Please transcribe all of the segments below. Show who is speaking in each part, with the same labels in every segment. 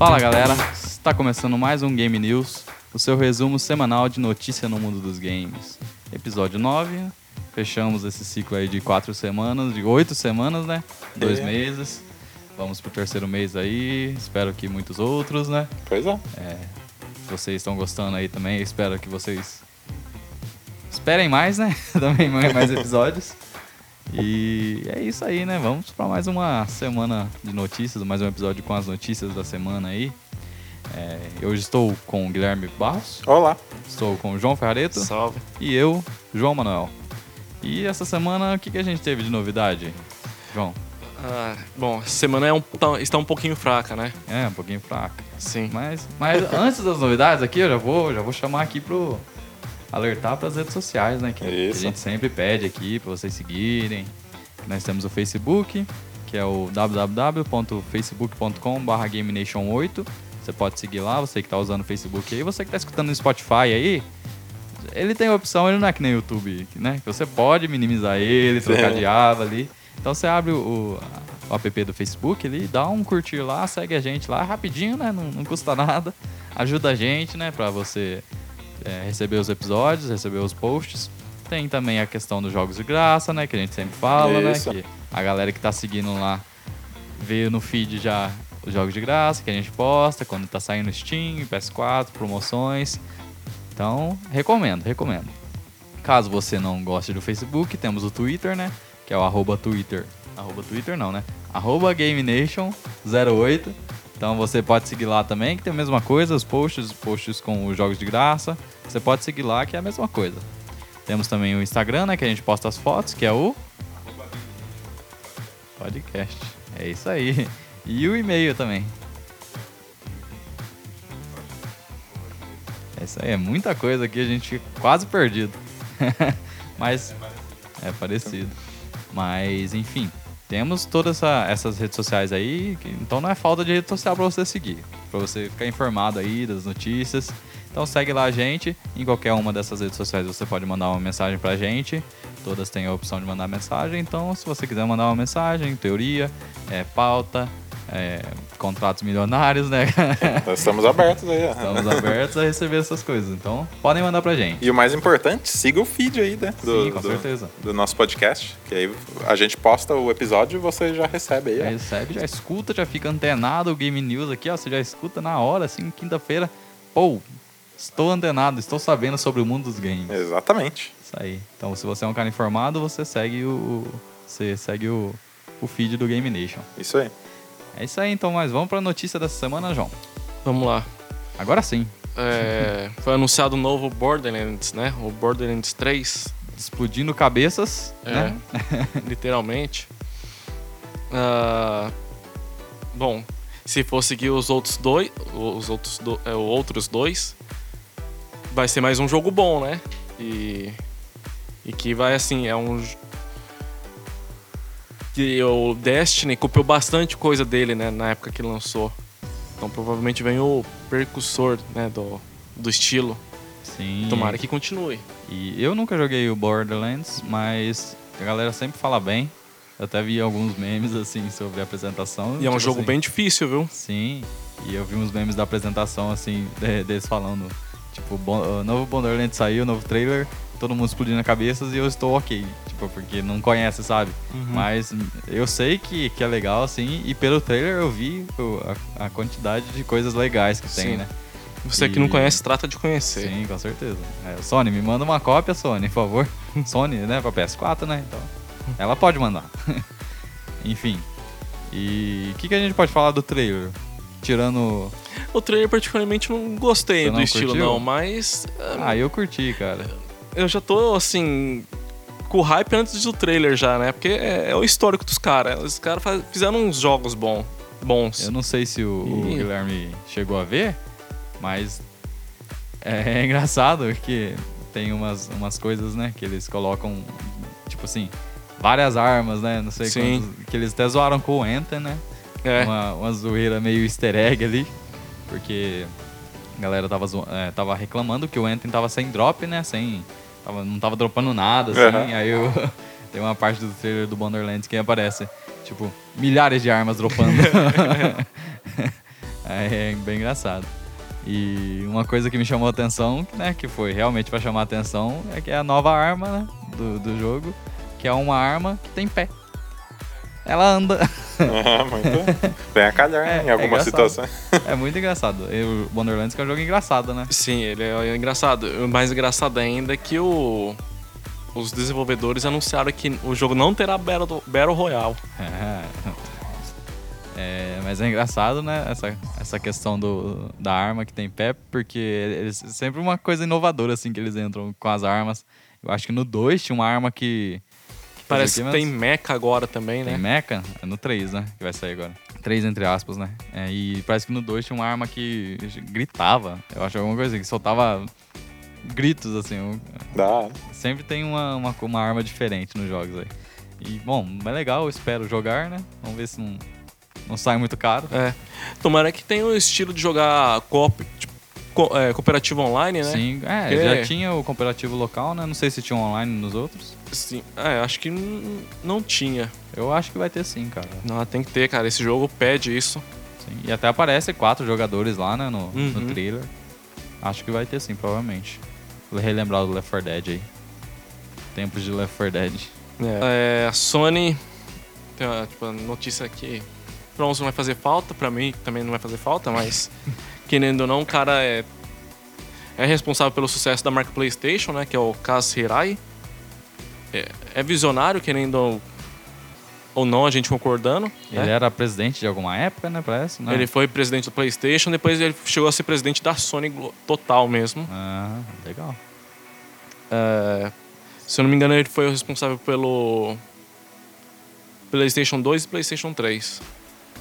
Speaker 1: Fala galera, está começando mais um Game News, o seu resumo semanal de notícia no mundo dos games. Episódio 9, fechamos esse ciclo aí de quatro semanas, de oito semanas, né? Dois
Speaker 2: É.
Speaker 1: meses. Vamos pro terceiro mês aí, espero que muitos outros, né?
Speaker 2: Pois é.
Speaker 1: Se vocês estão gostando aí também, espero que vocês esperem mais, né? também mais episódios. E é isso aí, né? Vamos para mais uma semana de notícias, mais um episódio com as notícias da semana aí. É, hoje estou com o Guilherme Barros,
Speaker 2: Olá.
Speaker 1: estou com o João Ferrareto
Speaker 3: Salve.
Speaker 1: e eu, João Manuel. E essa semana, o que, que a gente teve de novidade, João?
Speaker 3: Ah, bom, essa semana é um, tá- está um pouquinho fraca, né?
Speaker 1: É, um pouquinho fraca.
Speaker 3: Sim.
Speaker 1: Mas, mas antes das novidades aqui, eu já vou, já vou chamar aqui pro alertar para as redes sociais, né? Que, que a gente sempre pede aqui para vocês seguirem. Nós temos o Facebook, que é o www.facebook.com.br GameNation8. Você pode seguir lá, você que está usando o Facebook aí. Você que está escutando no Spotify aí, ele tem a opção, ele não é que nem o YouTube, né? Que você pode minimizar ele, trocar de aba ali. Então você abre o, o app do Facebook ali, dá um curtir lá, segue a gente lá rapidinho, né? Não, não custa nada. Ajuda a gente, né? Pra você é, receber os episódios, receber os posts. Tem também a questão dos jogos de graça, né? Que a gente sempre fala,
Speaker 2: Isso.
Speaker 1: né? Que a galera que tá seguindo lá vê no feed já os jogos de graça que a gente posta, quando tá saindo Steam, PS4, promoções. Então, recomendo, recomendo. Caso você não goste do Facebook, temos o Twitter, né? Que é o arroba Twitter. Arroba Twitter não, né? Arroba GameNation08. Então você pode seguir lá também, que tem a mesma coisa, os posts, os posts com os jogos de graça. Você pode seguir lá, que é a mesma coisa. Temos também o Instagram, né? Que a gente posta as fotos, que é o. Podcast. É isso aí. E o e-mail também. É isso aí, é muita coisa aqui, a gente quase perdido. Mas é parecido. Mas, enfim, temos todas essa- essas redes sociais aí, então não é falta de rede social pra você seguir, pra você ficar informado aí das notícias. Então segue lá a gente, em qualquer uma dessas redes sociais você pode mandar uma mensagem pra gente. Todas têm a opção de mandar mensagem, então se você quiser mandar uma mensagem, teoria, é, pauta, é, contratos milionários, né?
Speaker 2: Estamos abertos aí. ó.
Speaker 1: Estamos abertos a receber essas coisas, então podem mandar pra gente.
Speaker 2: E o mais importante, siga o feed aí, né? Do,
Speaker 1: Sim, com
Speaker 2: do-
Speaker 1: certeza.
Speaker 2: do nosso podcast. Que aí a gente posta o episódio e você já recebe aí.
Speaker 1: Já
Speaker 2: ó.
Speaker 1: recebe, já escuta, já fica antenado o Game News aqui, ó. Você já escuta na hora, assim, quinta-feira. Pô, estou antenado, estou sabendo sobre o mundo dos games.
Speaker 2: Exatamente.
Speaker 1: Isso aí. Então, se você é um cara informado, você segue o. o- Você segue o, o feed do Game Nation.
Speaker 2: Isso aí.
Speaker 1: É isso aí, então, mas vamos pra notícia dessa semana, João.
Speaker 3: Vamos lá.
Speaker 1: Agora sim.
Speaker 3: É, foi anunciado o novo Borderlands, né? O Borderlands 3,
Speaker 1: Explodindo cabeças,
Speaker 3: é,
Speaker 1: né?
Speaker 3: literalmente. Ah, bom, se for seguir os outros dois, os outros, do, é, os outros dois, vai ser mais um jogo bom, né? E, e que vai assim, é um que o Destiny copiou bastante coisa dele, né, na época que lançou. Então provavelmente vem o precursor, né, do, do estilo.
Speaker 1: Sim.
Speaker 3: Tomara que continue.
Speaker 1: E eu nunca joguei o Borderlands, mas a galera sempre fala bem. Eu até vi alguns memes, assim, sobre a apresentação.
Speaker 3: E é um
Speaker 1: tipo
Speaker 3: jogo
Speaker 1: assim,
Speaker 3: bem difícil, viu?
Speaker 1: Sim, e eu vi uns memes da apresentação, assim, de- deles falando, tipo, o novo Borderlands saiu, novo trailer, todo mundo explodindo a cabeça e eu estou ok, tipo, porque não conhece, sabe?
Speaker 3: Uhum.
Speaker 1: Mas eu sei que, que é legal, assim, e pelo trailer eu vi a, a quantidade de coisas legais que tem,
Speaker 3: Sim.
Speaker 1: né?
Speaker 3: Você que
Speaker 1: E-
Speaker 3: não conhece, trata de conhecer.
Speaker 1: Sim, com certeza. É, Sony, me manda uma cópia, Sony, por favor. Sony, né, pra PS4, né? Então, ela pode mandar. Enfim. E o que, que a gente pode falar do trailer? Tirando.
Speaker 3: O trailer, particularmente, não gostei
Speaker 1: Você
Speaker 3: do
Speaker 1: não
Speaker 3: estilo,
Speaker 1: curtiu?
Speaker 3: não, mas.
Speaker 1: Ah, eu curti, cara.
Speaker 3: Eu já tô, assim. Com hype antes do trailer já, né? Porque é, é o histórico dos caras. Os caras fizeram uns jogos bom, bons.
Speaker 1: Eu não sei se o, o
Speaker 3: Ih.
Speaker 1: Guilherme chegou a ver, mas é, engraçado que tem umas, umas coisas, né, que eles colocam, tipo assim, várias armas, né? Não sei quantos. Que eles até zoaram com o Anthem, né?
Speaker 3: É.
Speaker 1: Uma, uma zoeira meio easter egg ali. Porque a galera tava, é, tava reclamando que o Anthem tava sem drop, né? Sem. Tava, não tava dropando nada, assim.
Speaker 2: Aham.
Speaker 1: Aí eu, tem uma parte do trailer do Borderlands que aparece, tipo, milhares de armas dropando. É, bem engraçado. E uma coisa que me chamou a atenção, né, que foi realmente pra chamar a atenção, é que é a nova arma né, do, do jogo, que é uma arma que tem pé. Ela anda.
Speaker 2: É, muito. Vem a calhar
Speaker 1: É,
Speaker 2: em
Speaker 1: é
Speaker 2: algumas
Speaker 1: engraçado.
Speaker 2: situações.
Speaker 1: É muito engraçado. O Wonderlands que é um jogo engraçado, né?
Speaker 3: Sim, ele é engraçado. O mais engraçado ainda é que o, os desenvolvedores anunciaram que o jogo não terá Battle, Battle Royale.
Speaker 1: É. É, mas é engraçado, né? Essa, essa questão do, da arma que tem pé, porque eles sempre uma coisa inovadora, assim, que eles entram com as armas. Eu acho que no 2 tinha uma arma que.
Speaker 3: Parece que tem mecha agora também,
Speaker 1: Tem
Speaker 3: né?
Speaker 1: mecha? É no 3, né? Que vai sair agora. 3 entre aspas, né? É, e parece que no 2 tinha uma arma que gritava. Eu acho alguma coisa assim, que soltava gritos, assim. um-
Speaker 2: Dá.
Speaker 1: Sempre tem uma, uma, uma arma diferente nos jogos aí. E, bom, é legal, eu espero jogar, né? Vamos ver se não, não sai muito caro.
Speaker 3: É. Tomara que tenha o estilo de jogar coop, tipo, co- é, cooperativo online, né?
Speaker 1: Sim, é,
Speaker 3: É.
Speaker 1: já tinha o comparativo local, né? Não sei se tinha online nos outros.
Speaker 3: Sim. É, acho que não tinha.
Speaker 1: Eu acho que vai ter sim, cara.
Speaker 3: Não, tem que ter, cara. Esse jogo pede isso.
Speaker 1: Sim. E até aparece quatro jogadores lá, né? No,
Speaker 3: Uhum.
Speaker 1: no trailer. Acho que vai ter sim, provavelmente. Vou relembrar do Left 4 Dead aí. Tempos de Left 4 Dead.
Speaker 3: É, a Sony tem uma tipo, notícia aqui. Não vai fazer falta, pra mim também não vai fazer falta, mas querendo ou não, o cara é, é responsável pelo sucesso da marca PlayStation, né? Que é o Kaz Hirai. É, é visionário, querendo ou- ou não, a gente concordando.
Speaker 1: Ele
Speaker 3: né?
Speaker 1: era presidente de alguma época, né? Parece, né?
Speaker 3: Ele foi presidente do PlayStation, depois ele chegou a ser presidente da Sony total mesmo.
Speaker 1: Ah, legal.
Speaker 3: É, se eu não me engano, ele foi o responsável pelo PlayStation 2 e PlayStation 3.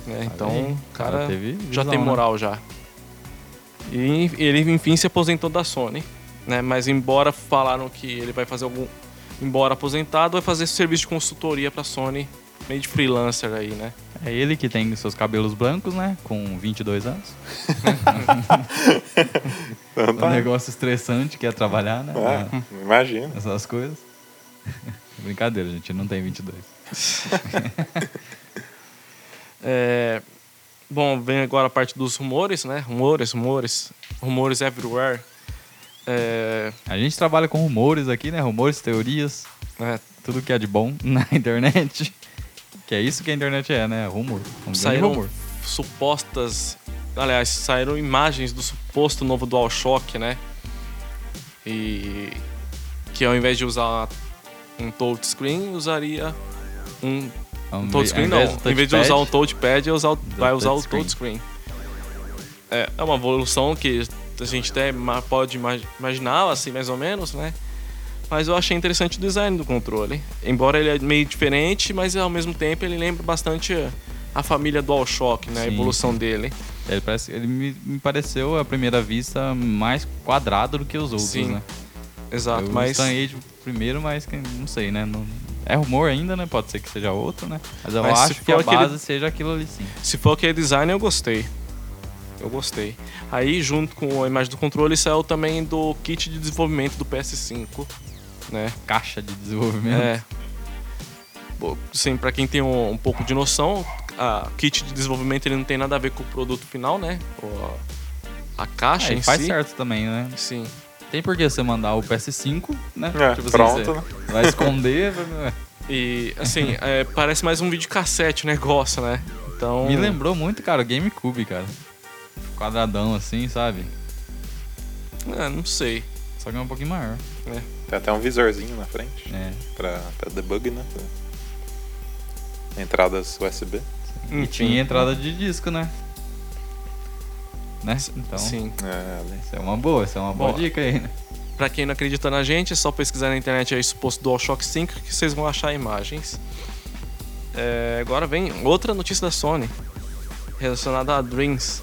Speaker 3: né? Então, o cara já
Speaker 1: visão,
Speaker 3: tem
Speaker 1: né?
Speaker 3: moral já. E ele, enfim, se aposentou da Sony. Né? Mas, embora falaram que ele vai fazer algum. Embora aposentado, vai fazer serviço de consultoria pra Sony, meio de freelancer aí, né?
Speaker 1: É ele que tem seus cabelos brancos, né? Com 22 anos. Um negócio estressante que é trabalhar, né?
Speaker 2: É, imagina.
Speaker 1: Essas coisas. Brincadeira, gente. Não tem 22.
Speaker 3: É, bom, vem agora a parte dos rumores, né? Rumores, rumores, rumores everywhere. É,
Speaker 1: A gente trabalha com rumores aqui, né? Rumores, teorias,
Speaker 3: né?
Speaker 1: tudo que é de bom na internet. Que é isso que a internet é, né? Rumor. Um
Speaker 3: saíram
Speaker 1: rumor.
Speaker 3: supostas. Aliás, saíram imagens do suposto novo DualShock, né? E que ao invés de usar um touchscreen, usaria um
Speaker 1: Inve-
Speaker 3: touchscreen não.
Speaker 1: do
Speaker 3: Em vez de usar um
Speaker 1: touchpad,
Speaker 3: touchpad, usar vai usar o
Speaker 1: touchscreen.
Speaker 3: É, é uma evolução que a gente até pode ima- imaginar, assim, mais ou menos, né? Mas eu achei interessante o design do controle. Embora ele é meio diferente, mas ao mesmo tempo ele lembra bastante a família DualShock, né? A
Speaker 1: Sim,
Speaker 3: evolução dele.
Speaker 1: Ele, parece, ele me, me pareceu, à primeira vista, mais quadrado do que os outros,
Speaker 3: Sim,
Speaker 1: né?
Speaker 3: Exato,
Speaker 1: eu
Speaker 3: mas
Speaker 1: estranhei de primeiro, mas não sei, né? Não- é rumor ainda, né? Pode ser que seja outro, né? Mas eu
Speaker 3: Mas
Speaker 1: acho que a
Speaker 3: aquele-
Speaker 1: base seja aquilo ali sim.
Speaker 3: se for aquele design eu gostei. Eu gostei. Aí, junto com a imagem do controle, saiu também do kit de desenvolvimento do PS5, né?
Speaker 1: Caixa de desenvolvimento.
Speaker 3: É. Sim, pra quem tem um, um pouco de noção, a kit de desenvolvimento ele não tem nada a ver com o produto final, né? A, caixa
Speaker 1: É,
Speaker 3: em
Speaker 1: faz
Speaker 3: si.
Speaker 1: certo também, né?
Speaker 3: Sim.
Speaker 1: Tem por que você mandar o PS5, né?
Speaker 2: É,
Speaker 1: assim,
Speaker 2: pronto,
Speaker 1: você
Speaker 2: né?
Speaker 1: vai esconder. vai-
Speaker 3: E, assim, é, parece mais um videocassete o negócio, né? Então...
Speaker 1: Me lembrou muito, cara, o GameCube, cara. Quadradão assim, sabe?
Speaker 3: É, não sei.
Speaker 1: Só que é um pouquinho maior.
Speaker 2: Tem até um visorzinho na frente
Speaker 1: É.
Speaker 2: pra, pra debug, né? Entradas USB.
Speaker 1: E
Speaker 3: Enfim.
Speaker 1: tinha entrada de disco, né? Né? Então,
Speaker 3: Sim.
Speaker 1: Isso é uma boa, isso é uma boa
Speaker 3: Boa.
Speaker 1: dica aí, né?
Speaker 3: Pra quem não acredita na gente, é só pesquisar na internet aí suposto DualShock 5 que vocês vão achar imagens. É, agora vem outra notícia da Sony relacionada a Dreams.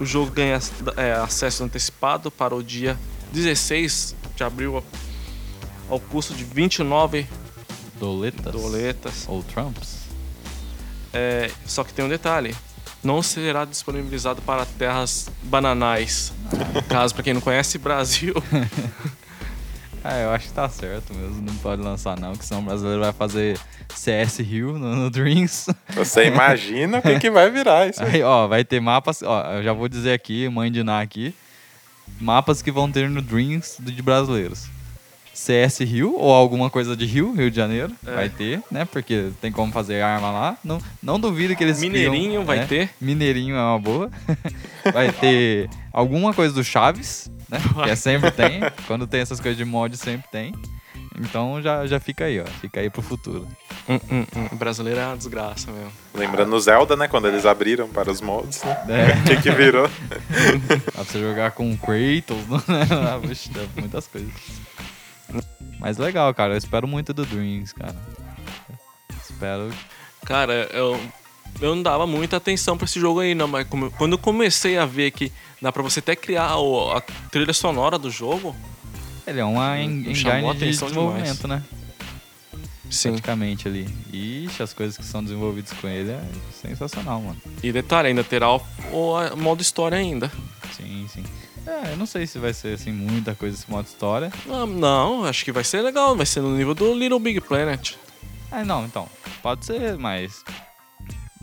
Speaker 3: O jogo ganha é, acesso antecipado para o dia 16 de abril ao custo de 29
Speaker 1: Doletas.
Speaker 3: doletas.
Speaker 1: Ou Trumps.
Speaker 3: É, só que tem um detalhe: não será disponibilizado para terras bananais. Caso, para quem não conhece, Brasil.
Speaker 1: Ah, eu acho que tá certo mesmo. Não pode lançar não, que senão o brasileiro vai fazer CS Rio no, no Dreams.
Speaker 2: Você imagina o que, que vai virar isso aí.
Speaker 1: Aí, ó, vai ter mapas. Ó, eu já vou dizer aqui, mãe de Ná aqui. Mapas que vão ter no Dreams de brasileiros. CS Rio, ou alguma coisa de Rio, Rio de Janeiro,
Speaker 3: É.
Speaker 1: vai ter, né? Porque tem como fazer arma lá. Não, não duvido que eles criam,
Speaker 3: Mineirinho vai
Speaker 1: né?
Speaker 3: ter.
Speaker 1: Mineirinho é uma boa. vai ter alguma coisa do Chaves, né? Que é sempre tem. Quando tem essas coisas de mod, sempre tem. Então já, já fica aí, ó. Fica aí pro futuro.
Speaker 3: Hum, hum, hum. Brasileiro é uma desgraça mesmo.
Speaker 2: Lembrando o Zelda, né? Quando eles abriram para os mods, né?
Speaker 1: É.
Speaker 2: O que, que virou?
Speaker 1: Dá pra você jogar com Kratos, né? Ah, Puxa, muitas coisas. Mas legal, cara. Eu espero muito do Dreams, cara. Espero.
Speaker 3: Cara, eu, eu não dava muita atenção pra esse jogo aí, não, mas quando eu comecei a ver que dá pra você até criar a trilha sonora do jogo,
Speaker 1: Ele é uma engine de desenvolvimento, né?
Speaker 3: sim.
Speaker 1: Praticamente ali. Ixi, as coisas que são desenvolvidas com ele é sensacional, mano.
Speaker 3: E detalhe, ainda terá o, o modo história ainda.
Speaker 1: Sim, sim. É, eu não sei se vai ser assim muita coisa esse modo história.
Speaker 3: Ah, não, acho que vai ser legal, vai ser no nível do Little Big Planet.
Speaker 1: Ah, não, então. Pode ser, mas.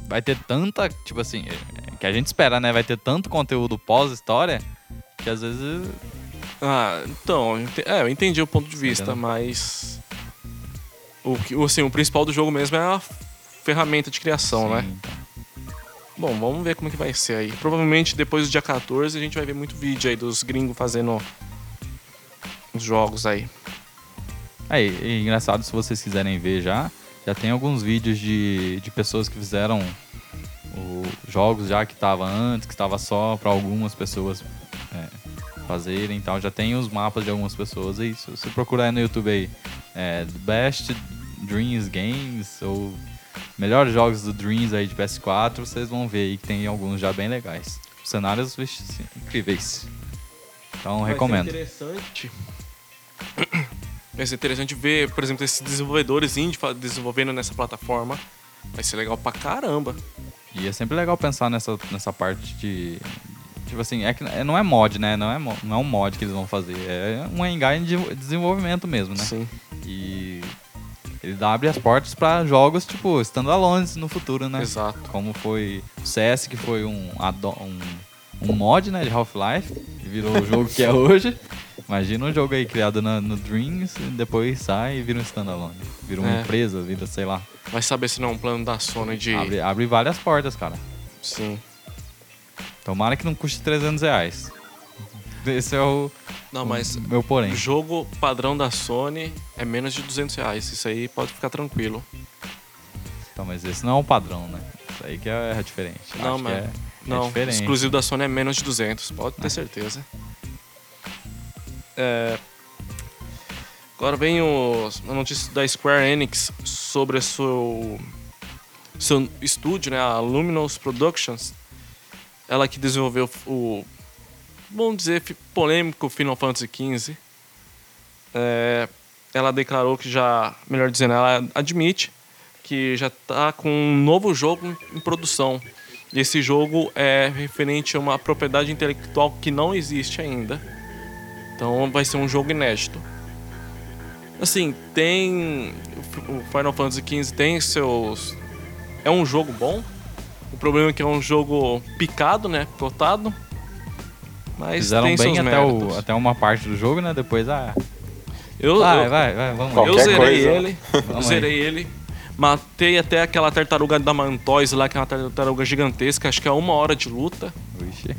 Speaker 1: Vai ter tanta. Tipo assim, é, que a gente espera, né? Vai ter tanto conteúdo pós-história que às vezes.
Speaker 3: Ah, então, é, eu entendi o ponto de vista,
Speaker 1: Entendeu?
Speaker 3: mas. O, que- assim, o principal do jogo mesmo é a ferramenta de criação, né?
Speaker 1: Sim, então.
Speaker 3: Bom, vamos ver como é que vai ser aí. Provavelmente depois do dia 14 a gente vai ver muito vídeo aí dos gringos fazendo os jogos aí.
Speaker 1: Aí, e engraçado, se vocês quiserem ver já, já tem alguns vídeos de, de pessoas que fizeram o- jogos já que estava antes, que estava só para algumas pessoas é, fazerem e tal. Já tem os mapas de algumas pessoas aí. Se você procurar no YouTube aí, é, Best Dreams Games ou melhores jogos do Dreams aí de PS4, vocês vão ver aí que tem alguns já bem legais. Cenários vixe, incríveis. Então, recomendo.
Speaker 3: Vai ser interessante. Vai ser interessante ver, por exemplo, esses desenvolvedores indie desenvolvendo nessa plataforma. Vai ser legal pra caramba.
Speaker 1: E é sempre legal pensar nessa, nessa parte de. Tipo assim, é que é- não é mod, né? Não é, mo- não é um mod que eles vão fazer. É um engine de desenvolvimento mesmo, né?
Speaker 3: Sim.
Speaker 1: E ele abre as portas pra jogos, tipo, standalones no futuro, né?
Speaker 3: Exato.
Speaker 1: Como foi o CS, que foi um, um, um mod, né? De Half-Life. E virou o jogo que é hoje. Imagina um jogo aí criado na- no Dreams e depois sai e vira um standalone. Vira uma
Speaker 3: É.
Speaker 1: empresa, vira, sei lá.
Speaker 3: Vai saber se não é um plano da Sony de.
Speaker 1: Abre, abre várias portas, cara.
Speaker 3: Sim.
Speaker 1: Tomara que não custe 300 reais. Esse é o
Speaker 3: Não, mas
Speaker 1: meu porém.
Speaker 3: o jogo padrão da Sony é menos de 200 reais. Isso aí pode ficar tranquilo.
Speaker 1: Então, mas esse não é o padrão, né? Isso aí que é diferente.
Speaker 3: Não, mas-
Speaker 1: é,
Speaker 3: Não,
Speaker 1: é
Speaker 3: exclusivo da Sony é menos de 200, pode ter certeza. É, Agora vem o... a notícia da Square Enix sobre o seu, seu estúdio, né, a Luminous Productions. Ela que desenvolveu o, vamos dizer, polêmico Final Fantasy XV. É, ela declarou que já, melhor dizendo, ela admite que já está com um novo jogo em produção. Esse jogo é referente a uma propriedade intelectual que não existe ainda. Então vai ser um jogo inédito. Assim, tem. O Final Fantasy XV tem seus. É um jogo bom. O problema é que é um jogo picado, né? Cotado. Mas
Speaker 1: Fizeram
Speaker 3: tem
Speaker 1: bem
Speaker 3: seus
Speaker 1: até, o, até uma parte do jogo, né? Depois, ah,
Speaker 3: Eu,
Speaker 1: vai,
Speaker 3: eu,
Speaker 1: vai, vai, vamos
Speaker 3: eu zerei
Speaker 2: coisa.
Speaker 3: ele. Eu zerei ele. Matei até aquela tartaruga da Mantoise lá, que é uma tartaruga gigantesca. Acho que é uma hora de luta.
Speaker 1: Vixe.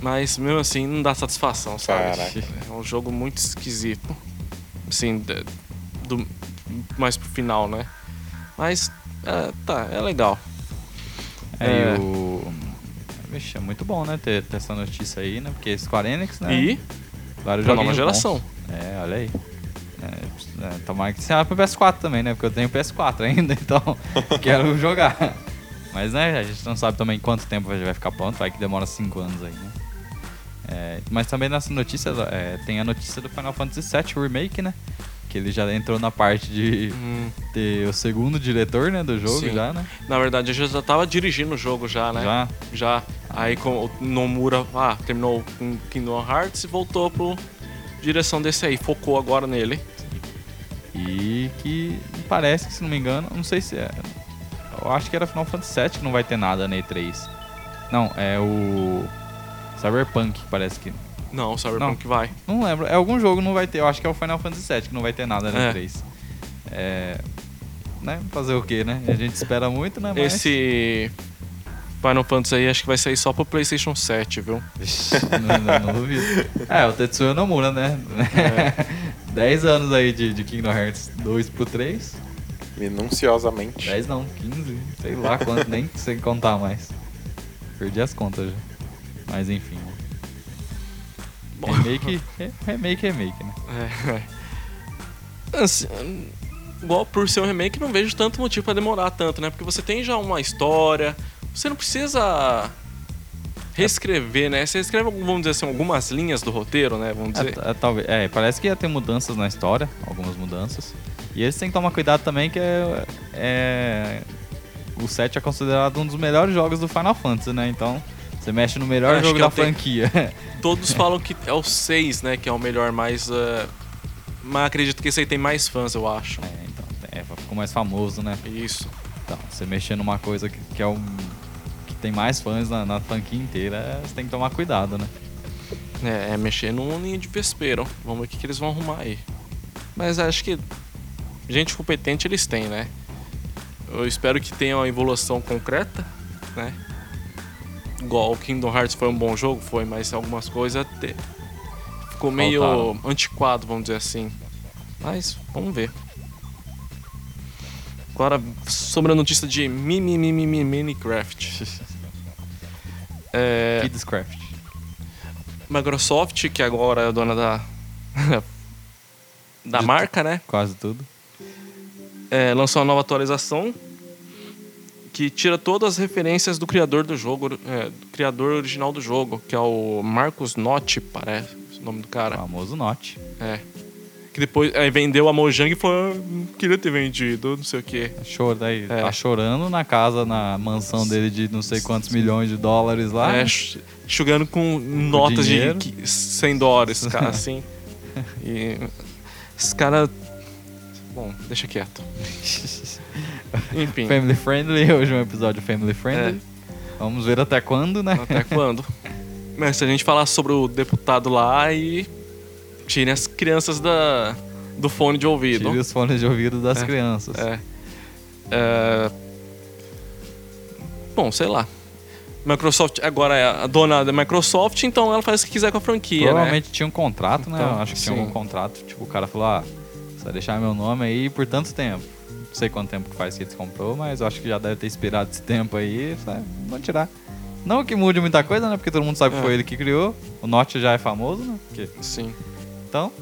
Speaker 3: Mas mesmo assim não dá satisfação, sabe?
Speaker 2: Caraca.
Speaker 3: É um jogo muito esquisito. Assim, do, mais pro final, né? Mas é, tá, é legal.
Speaker 1: É,
Speaker 3: É.
Speaker 1: e o... Vixe, é muito bom, né? Ter, ter essa notícia aí, né? Porque Square Enix, né?
Speaker 3: E
Speaker 1: vários
Speaker 3: pra nova geração.
Speaker 1: bons. É, olha aí. É, é, tomara que seja pro PS4 também, né? Porque eu tenho PS4 ainda, então quero jogar. Mas, né, a gente não sabe também quanto tempo vai vai ficar pronto, vai que demora 5 anos aí, né? É, mas também nessa notícia é, tem a notícia do Final Fantasy VII Remake, né? Que ele já entrou na parte de
Speaker 3: Hum,
Speaker 1: ter o segundo diretor, né, do jogo
Speaker 3: Sim.
Speaker 1: já, né?
Speaker 3: na verdade, eu já tava dirigindo o jogo já, né?
Speaker 1: Já.
Speaker 3: Já. Aí com o Nomura ah, terminou com Kingdom Hearts e voltou pro direção desse aí. Focou agora nele.
Speaker 1: E que parece que, se não me engano, não sei se é. eu acho que era Final Fantasy VII que não vai ter nada na E3. Não, é o Cyberpunk, parece que.
Speaker 3: Não, o Cyberpunk vai.
Speaker 1: Não lembro. É algum jogo que não vai ter. Eu acho que é o Final Fantasy VII que não vai ter nada na
Speaker 3: É.
Speaker 1: E3. É. Né? Fazer o quê, né? A gente espera muito, né? Mas...
Speaker 3: Esse Final Fantasy aí acho que vai sair só pro PlayStation 7, viu?
Speaker 1: Não, não, não duvido. É, o Tetsuya Nomura, né?
Speaker 3: É.
Speaker 1: 10 anos aí de, de Kingdom Hearts 2 pro 3.
Speaker 2: Minuciosamente.
Speaker 1: 10 não, 15, sei lá quanto, nem sei contar mais. Perdi as contas já. Mas enfim. Né?
Speaker 3: Bom.
Speaker 1: Remake, re- remake, remake, né?
Speaker 3: É. Assim, igual por ser um remake, não vejo tanto motivo pra demorar tanto, né? Porque você tem já uma história, você não precisa reescrever, né? Você escreve, vamos dizer assim, algumas linhas do roteiro, né? Vamos dizer.
Speaker 1: É, é, talvez, é, parece que ia ter mudanças na história, algumas mudanças. E eles têm que tomar cuidado também que é, é- o 7 é considerado um dos melhores jogos do Final Fantasy, né? Então, você mexe no melhor
Speaker 3: Acho
Speaker 1: jogo da
Speaker 3: tenho-
Speaker 1: franquia.
Speaker 3: Todos falam que é o 6, né? Que é o melhor, mais. eh, mas acredito que esse aí tem mais fãs, eu acho.
Speaker 1: é, então, é, ficou mais famoso, né?
Speaker 3: Isso.
Speaker 1: Então, você mexer numa coisa que, que é um que tem mais fãs na, na franquia inteira, você tem que tomar cuidado, né?
Speaker 3: É, é mexer num ninho de vespeiro. Vamos ver o que, que eles vão arrumar aí. Mas acho que gente competente eles têm, né? Eu espero que tenha uma evolução concreta, né? Igual o Kingdom Hearts foi um bom jogo, foi, mas algumas coisas te- ficou meio
Speaker 1: Faltaram.
Speaker 3: antiquado, vamos dizer assim. Mas vamos ver. Agora, sobre a notícia de Mimi Mimi Mimi Minecraft. É,
Speaker 1: Kidscraft.
Speaker 3: Microsoft, que agora é a dona da da
Speaker 1: De
Speaker 3: marca, né?
Speaker 1: Quase tudo.
Speaker 3: É, lançou uma nova atualização que tira todas as referências do criador do jogo, é, do criador original do jogo, que é o Marcos Notti, parece o nome do cara.
Speaker 1: Famoso Note.
Speaker 3: É. Que depois aí vendeu a Mojang e falou, "Ah, queria ter vendido, não sei o quê.
Speaker 1: Chora, aí,
Speaker 3: É.
Speaker 1: Tá chorando na casa, na mansão dele de não sei quantos milhões de dólares lá.
Speaker 3: É, ch- chegando com notas de
Speaker 1: dinheiro.
Speaker 3: qui- 100 dólares, cara, assim. E esse cara. Bom, deixa quieto. Enfim,
Speaker 1: Family friendly, hoje é um episódio family friendly. Vamos ver até quando, né?
Speaker 3: até quando? Mas se a gente falar sobre o deputado lá e tirem as crianças da, do fone de ouvido.
Speaker 1: Tire os fones de ouvido das
Speaker 3: É.
Speaker 1: crianças.
Speaker 3: É. É, Bom, sei lá. Microsoft agora é a dona da Microsoft, então ela faz o que quiser com a franquia, né?
Speaker 1: Provavelmente tinha um contrato, né?
Speaker 3: Então,
Speaker 1: acho que tinha
Speaker 3: sim.
Speaker 1: um contrato. Tipo, o cara falou, ah, você vai deixar meu nome aí por tanto tempo. Não sei quanto tempo que faz que eles comprou, mas eu acho que já deve ter expirado esse tempo aí. Vamos tirar. Não que mude muita coisa, né? Porque todo mundo sabe que
Speaker 3: É.
Speaker 1: foi ele que criou. O Notch já é famoso, né? Porque-
Speaker 3: Sim.
Speaker 1: Então,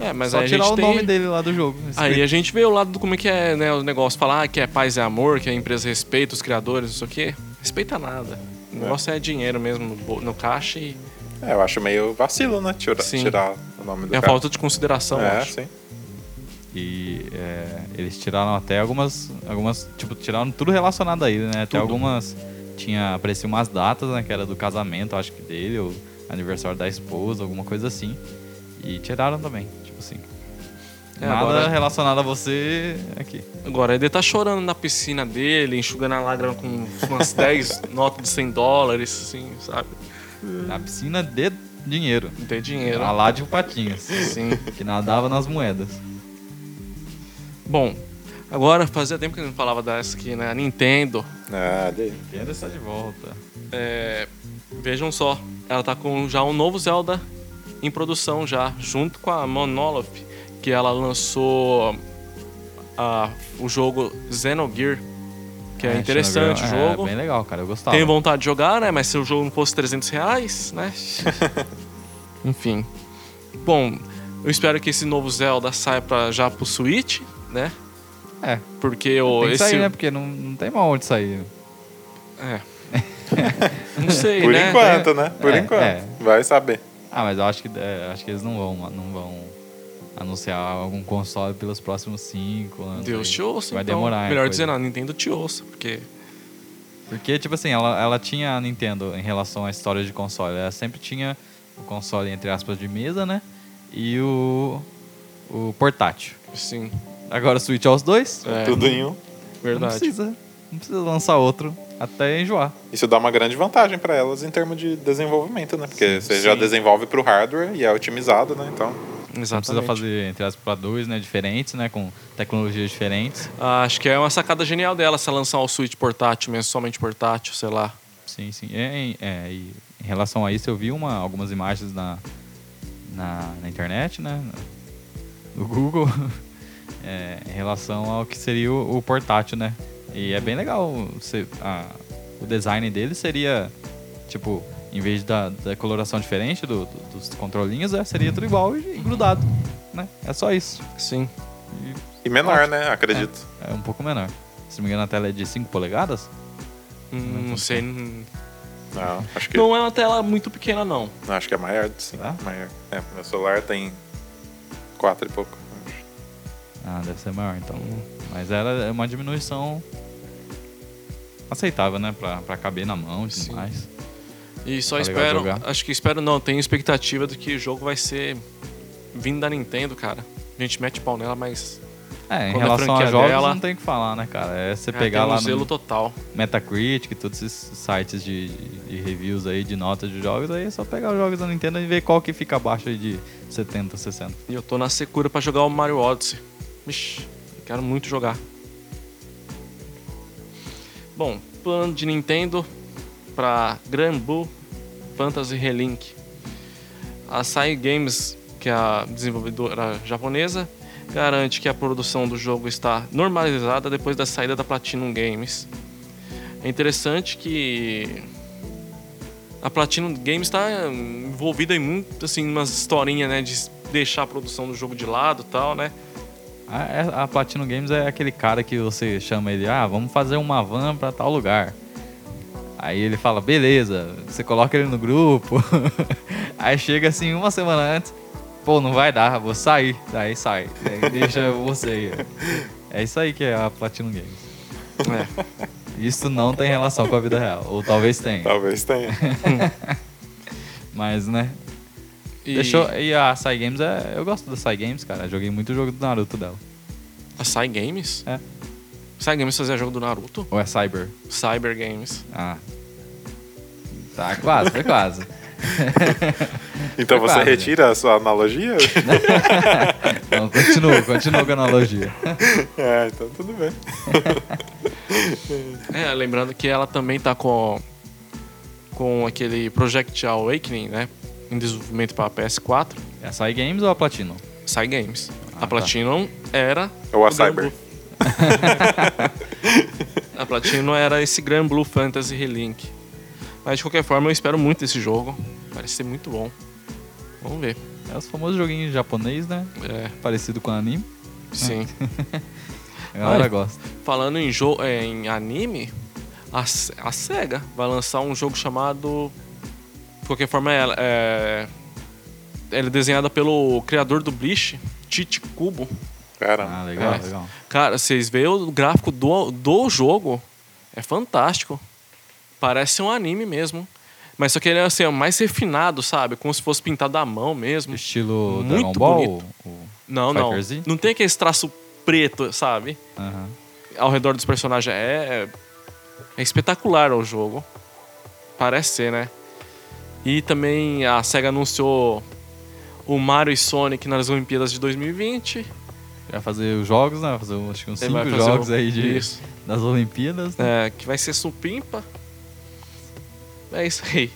Speaker 3: É, mas
Speaker 1: só
Speaker 3: aí a
Speaker 1: tirar
Speaker 3: gente
Speaker 1: o
Speaker 3: tem...
Speaker 1: nome dele lá do jogo.
Speaker 3: Aí a gente vê o lado do como é que é, né, o negócio. Falar que é paz e amor, que a empresa respeita os criadores, não sei o quê. Respeita nada. O negócio é, dinheiro mesmo no, no caixa e
Speaker 2: É, eu acho meio vacilo, né? Tira,
Speaker 3: Sim.
Speaker 2: tirar o nome do
Speaker 3: é a
Speaker 2: cara.
Speaker 3: falta de consideração, eu
Speaker 2: É,
Speaker 3: acho.
Speaker 2: sim.
Speaker 1: E é, eles tiraram até algumas, algumas. Tipo, tiraram tudo relacionado a ele, né? Até
Speaker 3: Tudo.
Speaker 1: algumas. Tinha. Apareciam umas datas, né? Que era do casamento, acho que dele, ou aniversário da esposa, alguma coisa assim. E tiraram também, tipo assim.
Speaker 3: É,
Speaker 1: Nada
Speaker 3: agora-
Speaker 1: relacionado a você aqui.
Speaker 3: Agora, ele tá chorando na piscina dele, enxugando a lágrima com umas 10 notas de 100 dólares, assim, sabe?
Speaker 1: Na piscina de dinheiro.
Speaker 3: Tem dinheiro.
Speaker 1: A lá de patinhas.
Speaker 3: Sim.
Speaker 1: Que nadava nas moedas.
Speaker 3: Bom, agora fazia tempo que a gente não falava dessa aqui, né? A Nintendo.
Speaker 2: É, de-
Speaker 1: Nintendo está de volta.
Speaker 3: É, vejam só, ela tá com já um novo Zelda em produção já, junto com a Monolith, que ela lançou a- o jogo Xenogear, que é, interessante o
Speaker 1: É,
Speaker 3: jogo.
Speaker 1: bem legal, cara. Eu gostava.
Speaker 3: Tenho vontade de jogar, né? Mas se o jogo não fosse 300 reais, né? Enfim. Bom, eu espero que esse novo Zelda saia pra, já pro Switch, né?
Speaker 1: É.
Speaker 3: Porque o,
Speaker 1: Tem que
Speaker 3: esse...
Speaker 1: sair, né? Porque não, não tem mal onde sair.
Speaker 3: É. não sei,
Speaker 2: Por
Speaker 3: né?
Speaker 2: enquanto, né? Por
Speaker 1: É,
Speaker 2: enquanto.
Speaker 1: é.
Speaker 2: Vai saber.
Speaker 1: Ah, mas eu acho que, é, acho que eles não vão, não vão anunciar algum console pelos próximos cinco anos.
Speaker 3: Deus
Speaker 1: aí.
Speaker 3: te ouça,
Speaker 1: Vai
Speaker 3: então.
Speaker 1: demorar.
Speaker 3: Melhor dizendo, a Nintendo te ouça, porque...
Speaker 1: Porque, tipo assim, ela, ela tinha a Nintendo em relação à história de console. Ela sempre tinha o console, entre aspas, de mesa, né? E o, o portátil.
Speaker 3: Sim,
Speaker 1: Agora Switch aos dois.
Speaker 3: é,
Speaker 2: Tudo em um.
Speaker 1: Não
Speaker 3: verdade.
Speaker 1: precisa. não precisa lançar outro até enjoar.
Speaker 2: Isso dá uma grande vantagem para elas em termos de desenvolvimento, né? Porque você já
Speaker 3: Sim.
Speaker 2: desenvolve para o hardware e é otimizado, né? Então,
Speaker 1: Não
Speaker 3: Exatamente.
Speaker 1: precisa fazer, entre aspas, para dois, né? Diferentes, né? Com tecnologias diferentes.
Speaker 3: Ah, acho que é uma sacada genial dela se lançar o Switch portátil mesmo, somente portátil, sei lá.
Speaker 1: Sim, sim. É, é, e em relação a isso, eu vi uma, algumas imagens na, na, na internet, né? No Google, é, em relação ao que seria o, o portátil, né? E é bem legal. Você, a- o design dele seria, tipo, em vez da, da coloração diferente do- do- dos controlinhos, é, seria tudo igual e, e grudado, né? É só isso.
Speaker 3: Sim.
Speaker 2: e menor, né? Acredito.
Speaker 1: É um pouco menor. Se não me engano, a tela é de 5 polegadas.
Speaker 3: Hum, não sei. Não
Speaker 2: Não, acho que,
Speaker 3: não é uma tela muito pequena, não.
Speaker 2: não, acho que é maior, sim.
Speaker 1: Tá?
Speaker 2: Maior. É, meu celular tem quatro e pouco.
Speaker 1: Ah, deve ser maior, então. Mas era é uma diminuição aceitável, né? Pra, pra caber na mão e tudo
Speaker 3: Sim.
Speaker 1: mais.
Speaker 3: E só
Speaker 1: Tá
Speaker 3: espero. Acho que espero não, tenho expectativa de que o jogo vai ser vindo da Nintendo, cara. A gente mete pau nela, mas
Speaker 1: É, em
Speaker 3: a
Speaker 1: relação a
Speaker 3: franquia
Speaker 1: jogos,
Speaker 3: dela-
Speaker 1: não tem o que falar, né, cara? É você
Speaker 3: já
Speaker 1: pegar
Speaker 3: um
Speaker 1: lá no
Speaker 3: total.
Speaker 1: Metacritic, todos esses sites de, de- de reviews aí, de notas de jogos, aí é só pegar os jogos da Nintendo e ver qual que fica abaixo aí de 70, 60.
Speaker 3: E eu tô na secura pra jogar o Mario Odyssey. Eu quero muito jogar. Bom, plano de Nintendo pra Grand Blue Fantasy Relink. A Sai Games, que é a desenvolvedora japonesa, garante que a produção do jogo está normalizada depois da saída da Platinum Games. É interessante que a Platinum Games está envolvida em muito assim umas historinhas, né, de deixar a produção do jogo de lado, tal, né?
Speaker 1: A, é- a Platinum Games é aquele cara que você chama ele, ah, vamos fazer uma van pra tal lugar. Aí ele fala, beleza, você coloca ele no grupo. Aí chega assim uma semana antes, pô, não vai dar, vou sair. Daí sai. Aí deixa você aí. É isso aí que é a Platinum Games.
Speaker 3: É.
Speaker 1: Isso não tem relação com a vida real. Ou talvez tenha.
Speaker 2: Talvez tenha.
Speaker 1: Mas, né?
Speaker 3: E
Speaker 1: Deixou, e a Sai Games, é, eu gosto da Sai Games, cara. Joguei muito jogo do Naruto dela.
Speaker 3: a Sai Games?
Speaker 1: É.
Speaker 3: Sai Games fazia jogo do Naruto?
Speaker 1: Ou é Cyber?
Speaker 3: Cyber Games.
Speaker 1: Ah. Tá, quase, foi quase.
Speaker 2: Então
Speaker 1: Foi
Speaker 2: você
Speaker 1: quase.
Speaker 2: retira a sua analogia?
Speaker 1: Não, continua, continua com a analogia.
Speaker 2: é, então tudo bem.
Speaker 3: É, lembrando que ela também tá com com aquele Project Awakening, né? Em desenvolvimento para PS4,
Speaker 1: É a Sai Games ou a Platinum?
Speaker 3: Sai Games.
Speaker 1: Ah,
Speaker 3: a
Speaker 1: tá.
Speaker 3: Platinum era
Speaker 2: Ou a Cyber.
Speaker 3: Blue. a Platinum era esse Grand Blue Fantasy Relink. Mas de qualquer forma, eu espero muito desse jogo. Parece ser muito bom. Vamos ver.
Speaker 1: É os famosos joguinhos japonês, né?
Speaker 3: É,
Speaker 1: Parecido com anime.
Speaker 3: sim.
Speaker 1: A galera gosta.
Speaker 3: Falando em, é, em anime, a, a SEGA vai lançar um jogo chamado. De qualquer forma, ela é. Ela é desenhada pelo criador do Bleach, Tite Kubo.
Speaker 2: Caramba.
Speaker 1: Ah, legal,
Speaker 3: É.
Speaker 1: legal.
Speaker 3: Cara, vocês veem o gráfico do, do jogo, é fantástico. Parece um anime mesmo. Mas só que ele é assim, é mais refinado, sabe? Como se fosse pintado à mão mesmo.
Speaker 1: Estilo
Speaker 3: Muito
Speaker 1: Dragon Ball?
Speaker 3: bonito. Não, não. Não tem aquele traço preto, sabe?
Speaker 1: Aham.
Speaker 3: ao redor dos personagens. É, é espetacular o jogo. Parece ser, né? E também a SEGA anunciou o Mario e Sonic nas Olimpíadas de 2020.
Speaker 1: Vai fazer os jogos, né? Vai fazer acho que uns cinco
Speaker 3: vai fazer
Speaker 1: jogos
Speaker 3: o-
Speaker 1: aí de,
Speaker 3: Isso.
Speaker 1: das Olimpíadas. né?
Speaker 3: É, que vai ser supimpa. É isso aí.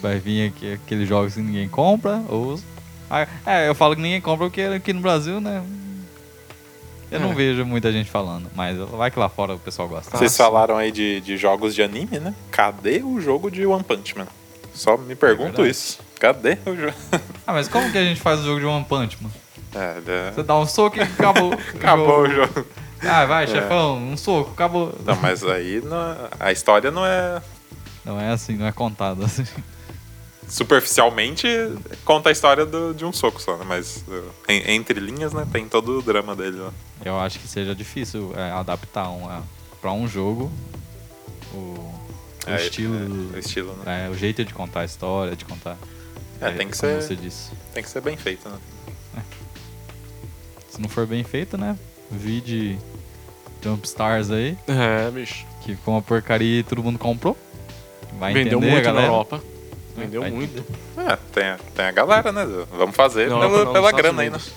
Speaker 1: Vai vir aqui, aqueles jogos que ninguém compra. Ou... Ah, é, eu falo que ninguém compra porque aqui no Brasil, né? Eu não
Speaker 3: É.
Speaker 1: vejo muita gente falando, mas vai que lá fora o pessoal gosta.
Speaker 2: Vocês falaram aí de, de jogos de anime, né? Cadê o jogo de One Punch Man? Só me pergunto
Speaker 1: verdade.
Speaker 2: isso. Cadê o jogo?
Speaker 1: Ah, mas como que a gente faz o jogo de One Punch, mano?
Speaker 2: É, é,
Speaker 1: Você dá um soco e acabou.
Speaker 2: acabou o jogo.
Speaker 1: Ah, vai, chefão, um soco, acabou.
Speaker 2: Não, mas aí não- a história não é.
Speaker 1: Não é assim, não é contado assim.
Speaker 2: Superficialmente conta a história do- de um soco só, né? Mas en- entre linhas, né? Tem todo o drama dele lá.
Speaker 1: Eu acho que seja difícil é, adaptar um, é, pra um jogo o, o
Speaker 2: É,
Speaker 1: estilo.
Speaker 2: é, o estilo, né?
Speaker 1: é, o jeito de contar a história, de contar.
Speaker 2: É, tem que
Speaker 1: como
Speaker 2: ser-
Speaker 1: você disse.
Speaker 2: Tem que ser bem feito, né?
Speaker 1: Se não for bem feito, né? Vi de Jump Stars aí,
Speaker 3: É, bicho.
Speaker 1: que ficou uma porcaria e todo mundo comprou. Vai
Speaker 3: Vendeu
Speaker 1: entender,
Speaker 3: muito na
Speaker 1: galera.
Speaker 3: Europa. Vendeu
Speaker 1: Vai
Speaker 3: muito.
Speaker 1: entender.
Speaker 2: É, tem, a- tem a galera, né? Vamos fazer
Speaker 3: Não,
Speaker 2: pela,
Speaker 3: não,
Speaker 2: pela grana ainda.
Speaker 3: Unidos.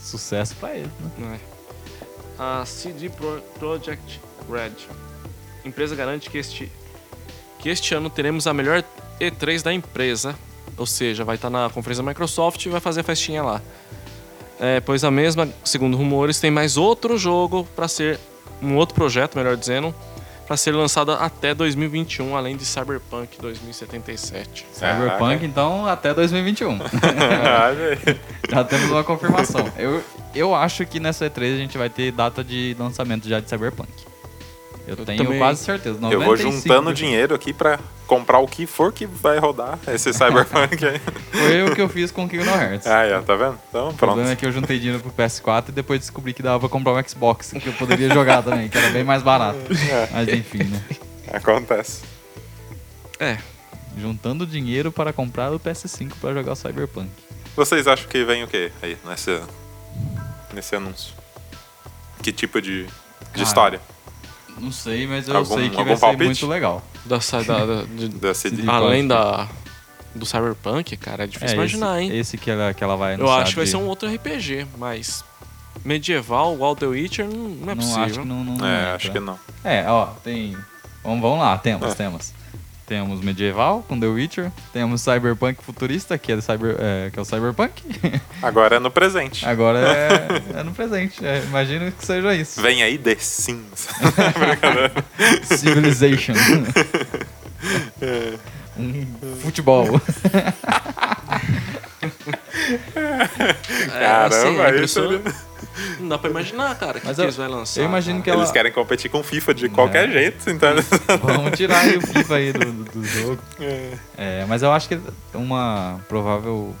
Speaker 1: Sucesso pra ele, né?
Speaker 3: É. A CD Pro- Projekt Red. Empresa garante que este, que este ano teremos a melhor E3 da empresa. Ou seja, vai estar na conferência da Microsoft e vai fazer a festinha lá. É, pois a mesma, segundo rumores, tem mais outro jogo para ser. Um outro projeto, melhor dizendo, para ser lançado até 2021, além de Cyberpunk 2077.
Speaker 1: Cyberpunk, então, até 2021.
Speaker 2: Olha aí.
Speaker 1: já temos uma confirmação. Eu, eu acho que nessa E3 a gente vai ter data de lançamento já de Cyberpunk. Eu,
Speaker 3: Eu
Speaker 1: tenho
Speaker 3: também.
Speaker 1: quase certeza.
Speaker 2: Eu vou
Speaker 1: 95%.
Speaker 2: juntando dinheiro aqui pra comprar o que for que vai rodar esse Cyberpunk aí.
Speaker 1: Foi o que eu fiz com o Kingdom Hearts.
Speaker 2: Ah, é, tá vendo? Então,
Speaker 1: O
Speaker 2: pronto.
Speaker 1: problema é que eu juntei dinheiro pro PS4 e depois descobri que dava pra comprar um Xbox, que eu poderia jogar também, que era bem mais barato.
Speaker 2: É.
Speaker 1: Mas enfim, né?
Speaker 2: Acontece.
Speaker 3: É,
Speaker 1: Juntando dinheiro para comprar o PS5 para jogar o Cyberpunk.
Speaker 2: Vocês acham que vem o quê aí nesse, nesse anúncio? Que tipo de, de
Speaker 1: Cara,
Speaker 2: história?
Speaker 1: Não sei, mas eu
Speaker 2: Algum-
Speaker 1: sei que vai ser
Speaker 2: palpite?
Speaker 1: muito legal.
Speaker 3: da, da, da- de-
Speaker 2: Da CD?
Speaker 3: Além da, do Cyberpunk, cara, é difícil imaginar,
Speaker 1: esse,
Speaker 3: hein?
Speaker 1: Esse que ela, que ela vai
Speaker 3: Eu acho que vai
Speaker 1: de-
Speaker 3: ser um outro RPG, mas medieval, igual The Witcher, não, não é
Speaker 1: Não
Speaker 3: possível.
Speaker 1: acho que não, não
Speaker 2: É,
Speaker 1: entra.
Speaker 2: acho que não.
Speaker 1: É, ó, tem. Vamos, vamos lá, temos,
Speaker 2: É.
Speaker 1: temos. Temos medieval com The Witcher, temos Cyberpunk futurista, que é, cyber, é, que é o Cyberpunk.
Speaker 2: Agora é no presente.
Speaker 1: Agora é, é no presente. é, imagino que seja isso.
Speaker 2: Vem aí The Sims.
Speaker 1: Civilization. um futebol.
Speaker 3: É,
Speaker 2: Caramba,
Speaker 3: a
Speaker 2: aí
Speaker 3: pessoa-
Speaker 2: seria-
Speaker 3: Não dá pra imaginar, cara, o que,
Speaker 1: Mas
Speaker 3: que
Speaker 1: eu-
Speaker 3: eles vão lançar.
Speaker 1: eu imagino que
Speaker 3: cara.
Speaker 1: ela-
Speaker 2: Eles querem competir com FIFA de qualquer
Speaker 1: É.
Speaker 2: jeito, então.
Speaker 1: Vamos tirar aí o FIFA aí do, do, do jogo.
Speaker 2: É.
Speaker 1: É, mas eu acho que uma provável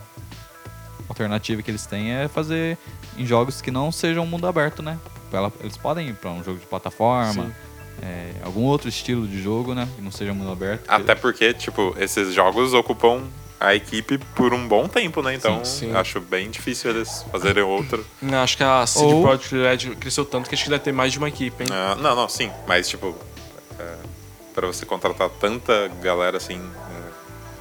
Speaker 1: alternativa que eles têm é fazer em jogos que não sejam mundo aberto, né? Eles podem ir pra um jogo de plataforma,
Speaker 3: Sim.
Speaker 1: é, algum outro estilo de jogo, né? Que não seja mundo aberto.
Speaker 2: Até porque, tipo, esses jogos ocupam a equipe por um bom tempo, né? Então,
Speaker 3: Sim, sim.
Speaker 2: acho bem difícil eles fazerem outro.
Speaker 3: Não, Acho que a CD
Speaker 1: Ou-
Speaker 3: Projekt Red cresceu tanto que acho que deve ter mais de uma equipe, hein?
Speaker 2: Ah, não, não, sim. Mas, tipo, é, pra você contratar tanta galera, assim, é,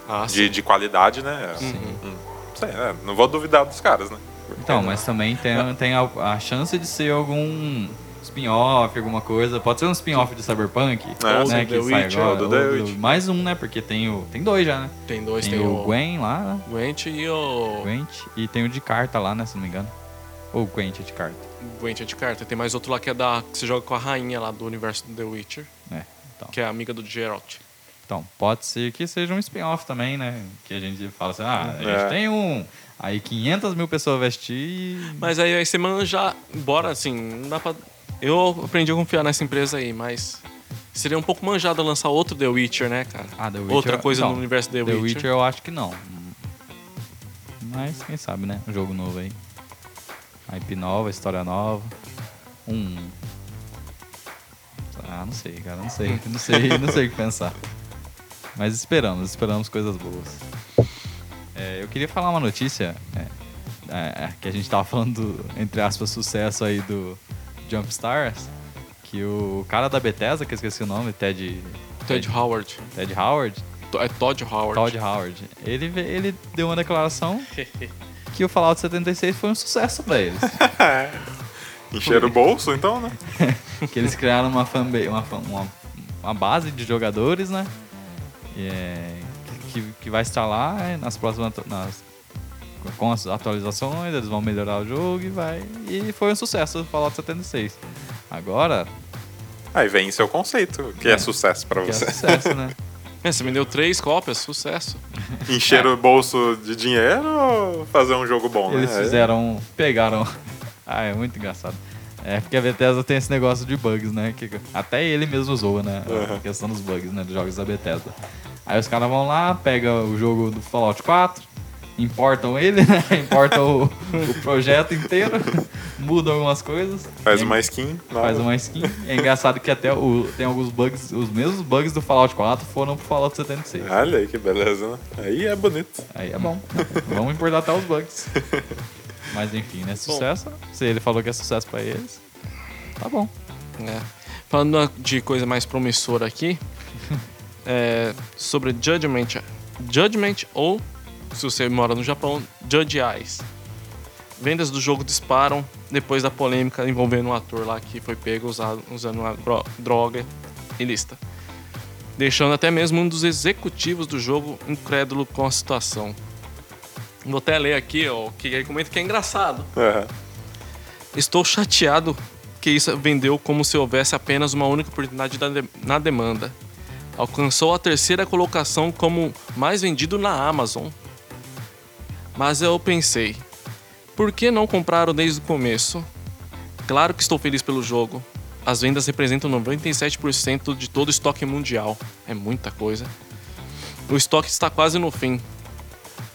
Speaker 3: Ah,
Speaker 2: de, de qualidade, né?
Speaker 3: Sim.
Speaker 2: Hum, sei, é, não vou duvidar dos caras, né?
Speaker 1: Então, mas também tem, tem a, a chance de ser algum spin-off, alguma coisa. Pode ser um spin-off de Cyberpunk,
Speaker 2: É,
Speaker 1: né? Que
Speaker 3: The
Speaker 1: sai
Speaker 3: Witcher,
Speaker 1: agora.
Speaker 2: ou.
Speaker 1: Mais um, né? Porque tem, o, tem dois já, né?
Speaker 3: Tem dois,
Speaker 1: Tem,
Speaker 3: tem,
Speaker 1: o Gwen lá, né?
Speaker 3: Gwent e o...
Speaker 1: Gwent, e tem o de carta lá, né? Se não me engano. Ou Gwent é de carta.
Speaker 3: Gwent é de carta. Tem mais outro lá que é da... que você joga com a rainha lá do universo do The Witcher,
Speaker 1: É, então.
Speaker 3: que é amiga do Geralt.
Speaker 1: Então, pode ser que seja um spin-off também, né? Que a gente fala assim, ah, a gente
Speaker 2: É.
Speaker 1: tem um... Aí 500 mil pessoas vestir e...
Speaker 3: Mas aí, aí você manja... Embora, assim, não dá pra... Eu aprendi a confiar nessa empresa aí, mas... Seria um pouco manjado lançar outro The Witcher, né, cara?
Speaker 1: Ah, The Witcher...
Speaker 3: Outra coisa
Speaker 1: então,
Speaker 3: no universo The,
Speaker 1: The
Speaker 3: Witcher.
Speaker 1: Witcher eu acho que não. Mas quem sabe, né? Um jogo novo aí. IP nova, história nova. Um... Ah, não sei, cara. Não sei. Não sei, não sei o que pensar. Mas esperamos, esperamos coisas boas. É, eu queria falar uma notícia é, é, que a gente tava falando, do, entre aspas, sucesso aí do Jumpstars. Que o cara da Bethesda, que eu esqueci o nome, Ted...
Speaker 3: Ted Howard.
Speaker 1: Ted Howard,
Speaker 3: É Todd Howard.
Speaker 1: Todd Howard. Ele, ele deu uma declaração que o Fallout 76 foi um sucesso pra eles.
Speaker 2: Encher o bolso, então, né?
Speaker 1: que eles criaram uma fanbase, uma, fan- uma, uma base de jogadores, né? E, é, que, que vai estar lá nas próximas nas, com as atualizações, eles vão melhorar o jogo e vai. E foi um sucesso o Fallout 76. Agora,
Speaker 2: Aí vem seu conceito, que é,
Speaker 1: É.
Speaker 2: sucesso pra
Speaker 1: que é
Speaker 2: você.
Speaker 1: sucesso, né?
Speaker 3: É, você vendeu três cópias, sucesso.
Speaker 2: Encher o bolso de dinheiro ou fazer um jogo bom,
Speaker 1: Eles
Speaker 2: né?
Speaker 1: fizeram. Pegaram. ah, é muito engraçado. É porque a Bethesda tem esse negócio de bugs, né? Que até ele mesmo usou, né? A
Speaker 2: Uhum.
Speaker 1: questão dos bugs, né? Dos jogos da Bethesda. Aí os caras vão lá, pegam o jogo do Fallout 4, importam ele, né? Importam o, o projeto inteiro, mudam algumas coisas.
Speaker 2: Faz
Speaker 1: e
Speaker 2: uma skin.
Speaker 1: Faz
Speaker 2: nova.
Speaker 1: uma skin. É engraçado que até o, tem alguns bugs, os mesmos bugs do Fallout 4 foram pro Fallout 76.
Speaker 2: Olha aí que beleza, né? Aí é bonito.
Speaker 1: Aí é bom. Vamos importar até os bugs. Mas enfim, né? Sucesso. Se ele falou que é sucesso pra eles, tá bom.
Speaker 3: É. Falando de coisa mais promissora aqui, é, sobre Judgment, Judgment ou, se você mora no Japão, Judge Eyes. Vendas do jogo disparam depois da polêmica envolvendo um ator lá que foi pego usado, usando uma dro- droga ilícita. Deixando até mesmo um dos executivos do jogo incrédulo com a situação. Vou até ler aqui ó, o que ele comenta que é engraçado.
Speaker 2: Aham.
Speaker 3: Estou chateado que isso vendeu como se houvesse apenas uma única oportunidade da de- na demanda. Alcançou a terceira colocação como mais vendido na Amazon. Mas eu pensei, por que não compraram desde o começo? Claro que estou feliz pelo jogo. As vendas representam 97% de todo o estoque mundial. É muita coisa. O estoque está quase no fim.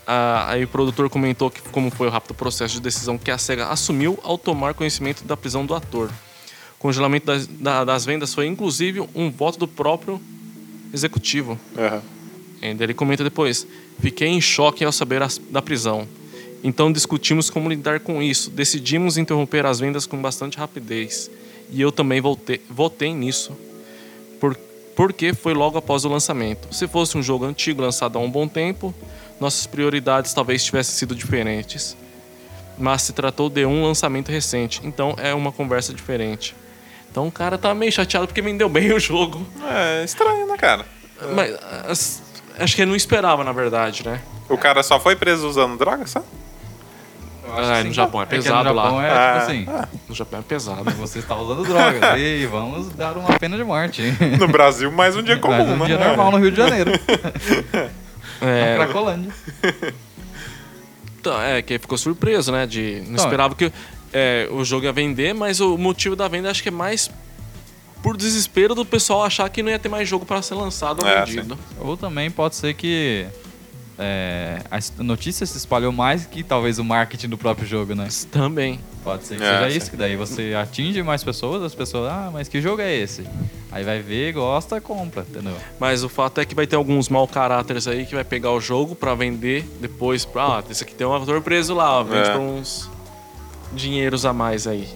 Speaker 3: Ah, aí o produtor comentou que como foi o rápido processo de decisão que a SEGA assumiu ao tomar conhecimento da prisão do ator. O congelamento das, da- das vendas foi inclusive um voto do próprio executivo.
Speaker 2: Aham.
Speaker 3: Ainda ele comenta depois: Fiquei em choque ao saber da prisão. Então discutimos como lidar com isso. Decidimos interromper as vendas com bastante rapidez. E eu também voltei, votei nisso. Por, porque foi logo após o lançamento. Se fosse um jogo antigo lançado há um bom tempo, nossas prioridades talvez tivessem sido diferentes. Mas se tratou de um lançamento recente, então é uma conversa diferente. Então o cara tá meio chateado porque vendeu bem o jogo.
Speaker 2: É estranho, né, cara?
Speaker 3: Mas as- acho que ele não esperava, na verdade, né?
Speaker 2: O cara só foi preso usando droga, sabe?
Speaker 3: Ah, no Japão é
Speaker 1: É
Speaker 3: pesado
Speaker 1: no Japão
Speaker 3: lá.
Speaker 1: é
Speaker 2: Ah,
Speaker 1: tipo assim,
Speaker 3: No Japão é pesado.
Speaker 1: você está usando drogas e vamos dar uma pena de morte.
Speaker 2: No Brasil, mais um dia comum,
Speaker 1: Mas um
Speaker 2: né?
Speaker 1: dia normal no Rio de Janeiro, na
Speaker 3: É,
Speaker 1: Cracolândia.
Speaker 3: então, é, que ficou surpreso, né? De, não
Speaker 1: Então,
Speaker 3: esperava que é, o jogo ia vender, mas o motivo da venda acho que é mais por desespero do pessoal achar que não ia ter mais jogo para ser lançado ou
Speaker 2: É,
Speaker 3: vendido.
Speaker 1: Ou também pode ser que é, a notícia se espalhou mais que talvez o marketing do próprio jogo, né?
Speaker 3: Também.
Speaker 1: Pode ser que
Speaker 2: É,
Speaker 1: seja
Speaker 2: sim.
Speaker 1: isso, que daí você atinge mais pessoas, as pessoas, ah, mas que jogo é esse? Aí vai ver, gosta, compra, entendeu?
Speaker 3: Mas o fato é que vai ter alguns mau caráteres aí que vai pegar o jogo para vender depois. Pra, ah, esse aqui tem um ator preso lá, ó, vende
Speaker 2: É.
Speaker 3: uns dinheiros a mais aí.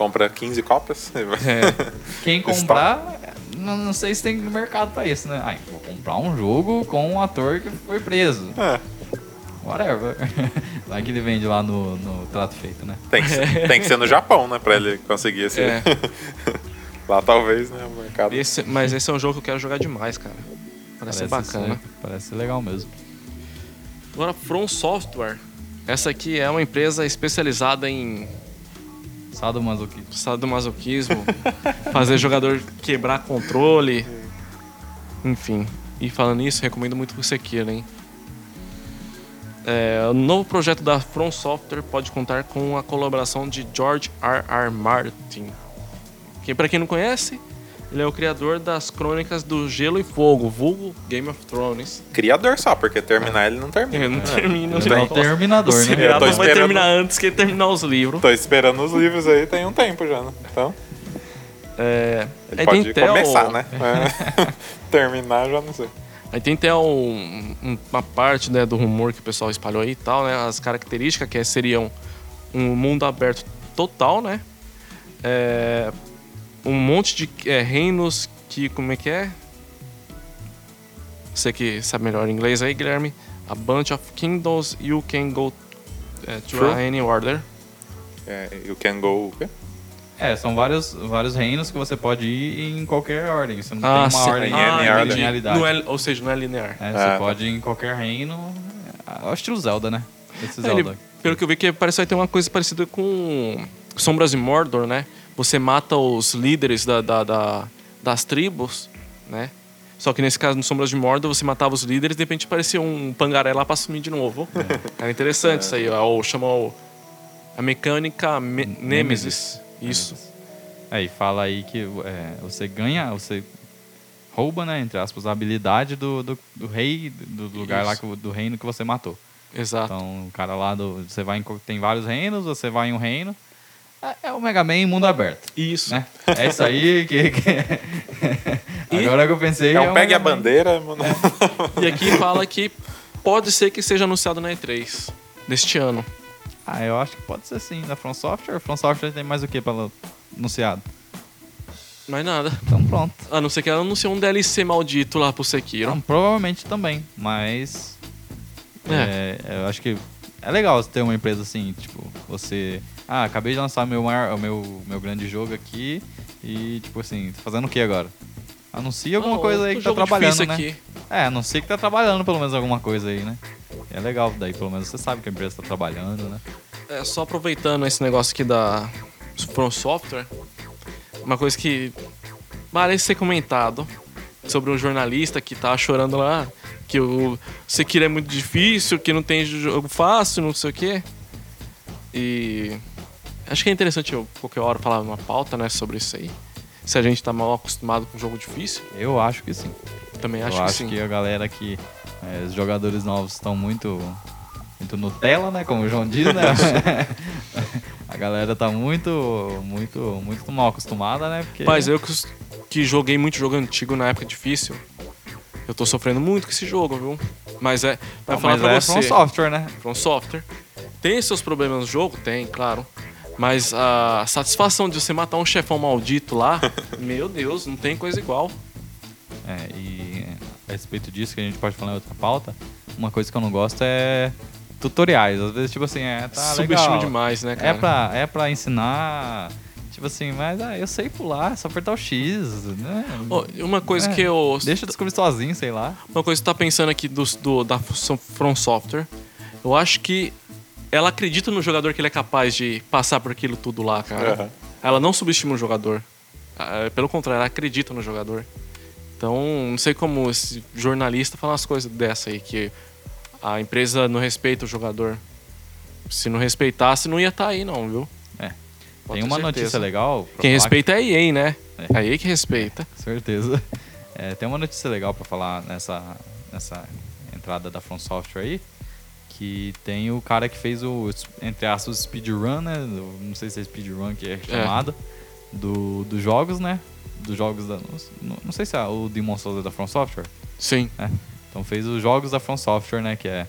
Speaker 2: Compra 15 cópias. vai-
Speaker 3: É.
Speaker 1: Quem comprar, não, não sei se tem mercado pra isso, né? Ah, vou comprar um jogo com um ator que foi preso.
Speaker 2: É,
Speaker 1: Whatever. Vai que ele vende lá no, no trato feito, né?
Speaker 2: tem, que ser, tem que ser no Japão, né? Pra ele conseguir esse.
Speaker 3: É.
Speaker 2: Lá talvez, né? O mercado.
Speaker 3: Esse- mas esse é um jogo que eu quero jogar demais, cara. Parece, ser bacana.
Speaker 1: ser- parece ser legal mesmo.
Speaker 3: Agora, From Software. Essa aqui é uma empresa especializada em
Speaker 1: Sadomasoquismo.
Speaker 3: sadomasoquismo, fazer jogador quebrar controle, enfim. E falando nisso, recomendo muito o Sekiro, hein? É, o novo projeto da From Software pode contar com a colaboração de George R. R. Martin. Que, para quem não conhece, ele é o criador das Crônicas do Gelo e Fogo, vulgo Game of Thrones.
Speaker 2: Criador só, porque terminar ele não termina.
Speaker 3: Ele não
Speaker 2: né?
Speaker 3: termina.
Speaker 1: Ele é o
Speaker 3: não.
Speaker 1: terminador,
Speaker 3: O
Speaker 1: né?
Speaker 2: Eu tô
Speaker 3: vai
Speaker 2: esperando-
Speaker 3: terminar antes que ele terminar os livros.
Speaker 2: Tô esperando os livros aí, tem um tempo já, né? Então,
Speaker 3: É,
Speaker 2: ele
Speaker 3: aí
Speaker 2: pode
Speaker 3: tem
Speaker 2: começar,
Speaker 3: o-
Speaker 2: né? É. Terminar, já não sei.
Speaker 3: Aí tem até um- uma parte né, do rumor que o pessoal espalhou aí e tal, né? As características que seriam um mundo aberto total, né? É, um monte de é, reinos que. Como é que é? Você que sabe melhor inglês aí, Guilherme. A bunch of kingdoms you can go é, to
Speaker 2: True.
Speaker 3: any order.
Speaker 2: É, you can go. o quê?
Speaker 1: É, são vários, vários reinos que você pode ir em qualquer ordem. Você não
Speaker 3: Ah,
Speaker 1: tem uma
Speaker 3: sim.
Speaker 1: ordem
Speaker 2: Ah,
Speaker 1: de
Speaker 2: entendi.
Speaker 1: linearidade.
Speaker 3: Não é, ou seja, não é linear.
Speaker 1: É,
Speaker 2: Ah,
Speaker 1: você
Speaker 2: tá.
Speaker 1: pode ir em qualquer reino. É o estilo Zelda, né? Esse
Speaker 3: É, ele-
Speaker 1: Zelda.
Speaker 3: pelo que eu vi, que parece que vai ter uma coisa parecida com Sombras de Mordor, né? Você mata os líderes da, da- da- das tribos, né? Só que nesse caso, no Sombras de Mordor, você matava os líderes e de repente parecia um pangaré lá pra sumir de novo. Era interessante isso aí, ó. Ou chama o- a mecânica me- Nemesis. Isso.
Speaker 1: É, e fala aí que é, você ganha, você rouba, né, entre aspas, a habilidade do, do, do rei, do lugar lá,
Speaker 3: Isso.
Speaker 1: que, do reino que você matou.
Speaker 3: Exato.
Speaker 1: Então, o cara lá, do, você vai em, tem vários reinos, você vai em um reino. É, é o Mega Man em mundo aberto,
Speaker 3: Isso.
Speaker 1: né? É isso aí que... que- Agora que eu pensei...
Speaker 2: É um
Speaker 1: o
Speaker 2: pegue a bandeira, mano.
Speaker 3: E aqui fala que pode ser que seja anunciado na E3 deste ano.
Speaker 1: Ah, eu acho que pode ser sim, da From Software. From Software tem mais o que para anunciado?
Speaker 3: Mais nada.
Speaker 1: Então pronto.
Speaker 3: A não ser que ela anunciou um DLC maldito lá pro Sekiro.
Speaker 1: Então, provavelmente também, mas.
Speaker 3: É.
Speaker 1: é, eu acho que é legal ter uma empresa assim, tipo, você. Ah, acabei de lançar meu, maior, meu, meu grande jogo aqui e, tipo assim, tá fazendo o que agora? Anuncia alguma coisa aí que tá trabalhando, né?
Speaker 3: aqui.
Speaker 1: É, anuncia que tá trabalhando pelo menos alguma coisa aí, né? É legal, daí pelo menos você sabe que a empresa tá trabalhando, né?
Speaker 3: É, só aproveitando esse negócio aqui da From Software, uma coisa que parece ser comentado sobre um jornalista que tá chorando lá, que o Sekiro é muito difícil, que não tem jogo fácil, não sei o quê. E acho que é interessante eu qualquer hora falar uma pauta, né, sobre isso aí. Se a gente tá mal acostumado com jogo difícil,
Speaker 1: Eu acho que sim.
Speaker 3: também acho
Speaker 1: eu
Speaker 3: que
Speaker 1: acho
Speaker 3: sim.
Speaker 1: que a galera que. é, os jogadores novos estão muito. Muito Nutella, né? Como o João diz, né? a galera tá muito. Muito. Muito mal acostumada, né? Porque.
Speaker 3: Mas eu que, que joguei muito jogo antigo na época difícil, eu tô sofrendo muito com esse jogo, viu? Mas é. Vai falar
Speaker 1: mas
Speaker 3: pra
Speaker 1: é
Speaker 3: você.
Speaker 1: From Software, né?
Speaker 3: From Software. Tem seus problemas no jogo? Tem, claro. Mas a satisfação de você matar um chefão maldito lá, meu Deus, não tem coisa igual.
Speaker 1: É, e a respeito disso, que a gente pode falar em outra pauta, uma coisa que eu não gosto é tutoriais. Às vezes, tipo assim, é, tá
Speaker 3: Subestima
Speaker 1: legal.
Speaker 3: demais, né, cara?
Speaker 1: É pra, é pra ensinar. Tipo assim, mas ah, eu sei pular, é só apertar o X, né?
Speaker 3: Ó, uma coisa
Speaker 1: É,
Speaker 3: que eu.
Speaker 1: Deixa eu descobrir sozinho, sei lá.
Speaker 3: Uma coisa que você tá pensando aqui do, do, da From Software, eu acho que ela acredita no jogador que ele é capaz de passar por aquilo tudo lá, cara.
Speaker 2: Aham.
Speaker 3: Ela não subestima o jogador. Ah, Pelo contrário, ela acredita no jogador. Então, não sei como esse jornalista fala umas coisas dessa aí, que a empresa não respeita o jogador. Se não respeitasse, não ia estar aí, não, viu?
Speaker 1: É.
Speaker 3: Pode
Speaker 1: Tem uma
Speaker 3: certeza.
Speaker 1: notícia legal.
Speaker 3: Quem
Speaker 1: falar
Speaker 3: respeita é a EA, né?
Speaker 1: É.
Speaker 3: A EA que respeita.
Speaker 1: Com certeza. É, tem uma notícia legal pra falar nessa, nessa entrada da From Software aí. Que tem o cara que fez o, entre aspas, speedrun, né? Não sei se é speedrun que é chamado. Do, dos jogos, né? Dos jogos da. Não, não sei se é o Demon Souls é da From Software.
Speaker 3: Sim.
Speaker 1: Então fez os jogos da From Software, né? Que é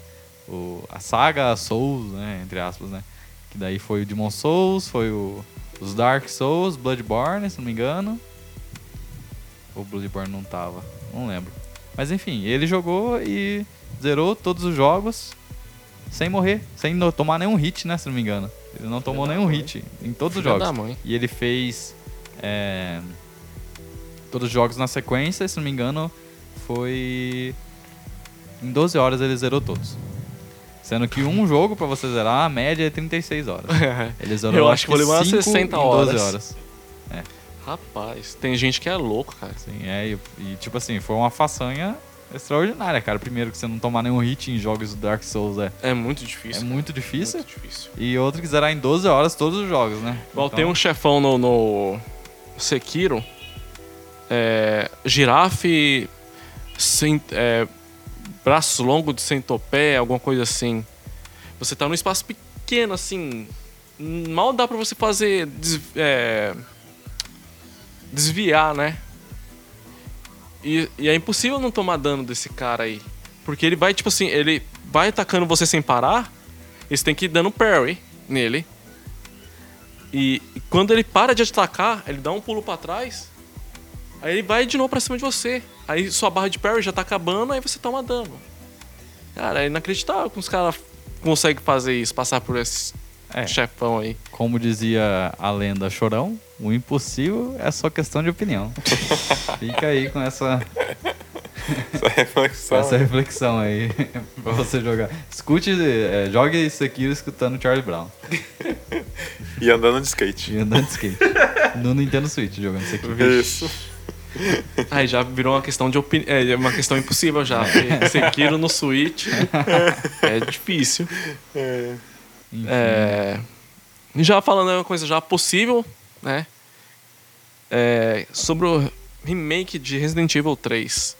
Speaker 1: o, a saga Souls, né? Entre aspas, né? Que daí foi o Demon Souls, foi o, os Dark Souls, Bloodborne, se não me engano. Ou Bloodborne não tava, não lembro. Mas enfim, ele jogou e zerou todos os jogos sem morrer, sem tomar nenhum hit, né? Se não me engano. Ele não tomou nenhum
Speaker 3: mãe.
Speaker 1: hit em todos os jogos. E ele fez é, todos os jogos na sequência, se não me engano, foi. Em 12 horas ele zerou todos. Sendo que um jogo pra você zerar, a média é 36 horas. Ele zerou
Speaker 3: Eu acho que vou levar
Speaker 1: cinco
Speaker 3: 60
Speaker 1: em 12
Speaker 3: horas.
Speaker 1: horas.
Speaker 3: Rapaz, tem gente que é louco, cara.
Speaker 1: Sim, é, e, e, tipo assim, foi uma façanha extraordinária, cara. Primeiro que você não tomar nenhum hit em jogos do Dark Souls é,
Speaker 3: É muito
Speaker 1: é
Speaker 3: difícil.
Speaker 1: muito difícil.
Speaker 3: Muito difícil.
Speaker 1: E outro que zerar em 12 horas todos os jogos, né?
Speaker 3: Igual
Speaker 1: Então,
Speaker 3: tem um chefão no, no Sekiro. É, girafe. Sem, é, braço longo de centopé, alguma coisa assim. Você tá num espaço pequeno, assim. Mal dá pra você fazer. des- é, desviar, né? E, e é impossível não tomar dano desse cara aí. Porque ele vai, tipo assim, ele vai atacando você sem parar. E você tem que ir dando parry nele. E, e quando ele para de atacar, ele dá um pulo pra trás. Aí ele vai de novo pra cima de você. Aí sua barra de parry já tá acabando, aí você toma dano. Cara, é inacreditável que os caras conseguem fazer isso, passar por esse
Speaker 1: É.
Speaker 3: chefão aí.
Speaker 1: Como dizia a lenda Chorão, o impossível é só questão de opinião. Fica aí com essa,
Speaker 2: Essa reflexão.
Speaker 1: essa reflexão aí pra você jogar. Escute, é, jogue Sekiro escutando Charlie Brown.
Speaker 2: E andando de skate.
Speaker 1: E andando de skate. No Nintendo Switch jogando Sekiro.
Speaker 2: Isso.
Speaker 3: Aí já virou uma questão de opinião. É uma questão impossível já. Sekiro no Switch é difícil. É, e já falando uma coisa já possível, né? É, sobre o remake de Resident Evil 3.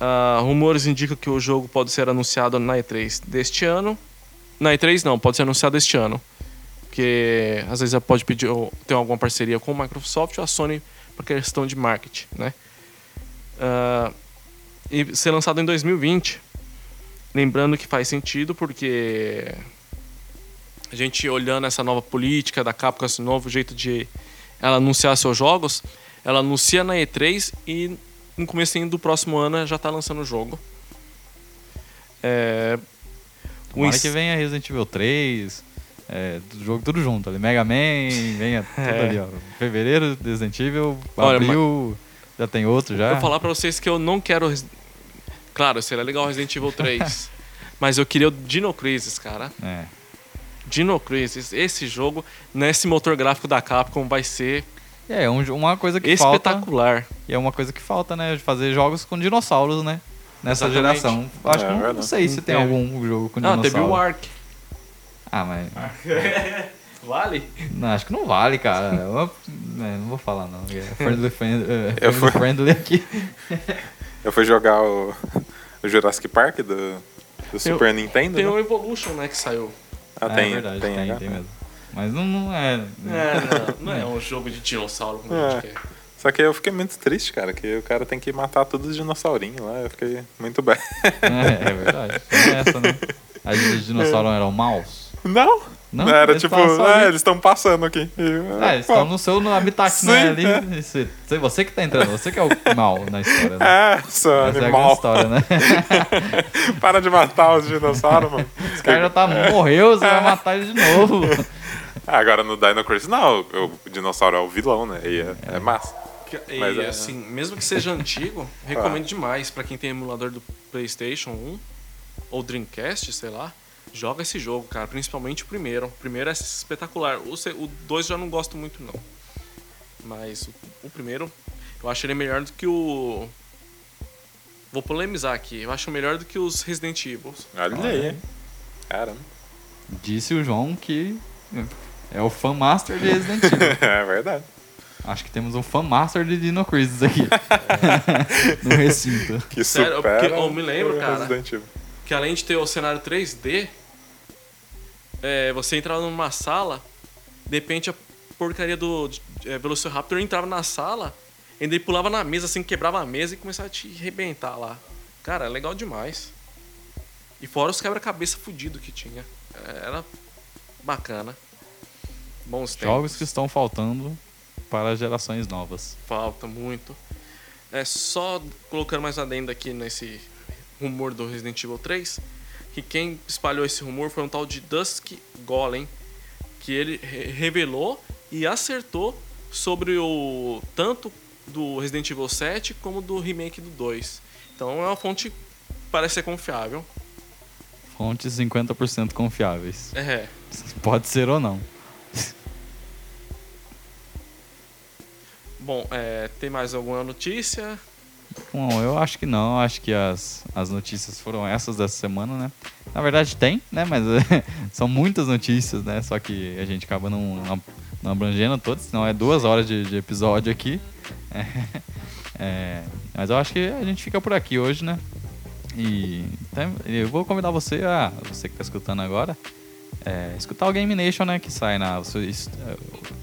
Speaker 3: Ah, rumores indicam que o jogo pode ser anunciado na E3 deste ano. Na E3 não, pode ser anunciado este ano. Porque às vezes pode pedir ou ter alguma parceria com a Microsoft ou a Sony por questão de marketing, né? Ah, e ser lançado em 2020. Lembrando que faz sentido porque a gente olhando essa nova política da Capcom, esse novo jeito de ela anunciar seus jogos, ela anuncia na E3 e no começo do próximo ano já tá lançando o jogo. É, o
Speaker 1: Tomara
Speaker 3: ins-
Speaker 1: que venha Resident Evil 3, é, do jogo tudo junto ali. Mega Man, venha tudo
Speaker 3: É.
Speaker 1: ali, ó. Fevereiro, Resident Evil,
Speaker 3: Olha,
Speaker 1: abril, já tem outro já.
Speaker 3: Eu vou falar pra vocês que eu não quero. Res- Claro, seria legal Resident Evil 3. mas eu queria o Dino Crisis, cara.
Speaker 1: É.
Speaker 3: Dino Crisis, esse jogo, nesse motor gráfico da Capcom, vai ser
Speaker 1: É, é um uma coisa que falta.
Speaker 3: espetacular.
Speaker 1: E é uma coisa que falta, né? De fazer jogos com dinossauros, né? Nessa
Speaker 3: Exatamente.
Speaker 1: geração. Eu Acho
Speaker 2: É,
Speaker 1: que não, não sei se
Speaker 3: Não
Speaker 1: tem
Speaker 3: teve.
Speaker 1: algum jogo com
Speaker 3: Não,
Speaker 1: dinossauro.
Speaker 3: teve o Ark.
Speaker 1: Ah, mas.
Speaker 3: Vale?
Speaker 1: Não, acho que não vale, cara. É uma- é, não vou falar, não. É friendly, friend- é,
Speaker 2: Eu
Speaker 1: friendly,
Speaker 2: fui-
Speaker 1: friendly aqui.
Speaker 2: Eu fui jogar o, o Jurassic Park do, do Super Nintendo.
Speaker 3: Tem
Speaker 2: né?
Speaker 3: o Evolution, né, que saiu.
Speaker 2: Ah,
Speaker 1: É
Speaker 2: tem,
Speaker 1: verdade,
Speaker 2: tem,
Speaker 1: tem,
Speaker 2: H.
Speaker 1: tem mesmo. Mas não, não é.
Speaker 3: É, não, não é um jogo de dinossauro como a gente
Speaker 2: É.
Speaker 3: quer.
Speaker 2: Só que eu fiquei muito triste, cara, que o cara tem que matar todos os dinossaurinhos lá. Eu fiquei muito bem.
Speaker 1: É, é verdade. Tem essa, né? As os dinossauros eram maus.
Speaker 2: Não!
Speaker 1: Não,
Speaker 2: Era
Speaker 1: eles
Speaker 2: tipo,
Speaker 1: ali.
Speaker 2: eles estão passando aqui. E,
Speaker 1: É, eles
Speaker 2: pô,
Speaker 1: estão no seu no habitat, né?
Speaker 2: Sim,
Speaker 1: Ali.
Speaker 2: é.
Speaker 1: Você, que tá entrando, você que é o mal na história, né?
Speaker 2: É, seu
Speaker 1: Essa é
Speaker 2: animal.
Speaker 1: história, né?
Speaker 2: Para de matar os dinossauros, mano.
Speaker 1: Esse cara já tá morreu, você vai matar ele de novo.
Speaker 2: Agora no Dino Crisis, não, o, o dinossauro é o vilão, né? E é, é massa.
Speaker 3: E,
Speaker 2: Mas é-
Speaker 3: assim, mesmo que seja antigo, recomendo demais pra quem tem emulador do PlayStation 1 ou Dreamcast, sei lá. Joga esse jogo, cara, principalmente o primeiro. O primeiro é espetacular. O 2 já não gosto muito, não. Mas o, o primeiro, eu acho ele melhor do que o. Vou polemizar aqui. Eu acho melhor do que os Resident Evil.
Speaker 2: Olha aí? Caramba.
Speaker 1: Disse o João que é o fan master de Resident Evil.
Speaker 2: É verdade.
Speaker 1: Acho que temos um fan master de Dino Crisis aqui. no recinto.
Speaker 2: Que
Speaker 3: Sério,
Speaker 2: supera
Speaker 3: porque eu me lembro, cara.
Speaker 2: Resident Evil.
Speaker 3: que além de ter o cenário 3D, é, você entrava numa sala, de repente a porcaria do é, Velociraptor entrava na sala, ele pulava na mesa, assim, quebrava a mesa e começava a te arrebentar lá. Cara, é legal demais. E fora os quebra-cabeça fudido que tinha. É, Era bacana. Bons tempos.
Speaker 1: Jogos que estão faltando para gerações novas.
Speaker 3: Falta muito. É só colocando mais adendo aqui nesse rumor do Resident Evil 3, que quem espalhou esse rumor foi um tal de Dusk Golem, que ele re- revelou e acertou sobre o tanto do Resident Evil 7 como do remake do 2. Então é uma fonte que parece ser confiável.
Speaker 1: Fontes 50% confiáveis.
Speaker 3: É.
Speaker 1: Pode ser ou não.
Speaker 3: Bom, é, tem mais alguma notícia?
Speaker 1: Bom, eu acho que não. Acho que as, as notícias foram essas dessa semana, né? Na verdade tem, né? Mas são muitas notícias, né? Só que a gente acaba não, não, não abrangendo todas, senão é duas horas de, de episódio aqui. É, é, mas eu acho que a gente fica por aqui hoje, né? E eu vou convidar você, a, você que está escutando agora, é, escutar o Game Nation, né? Que sai na. Se,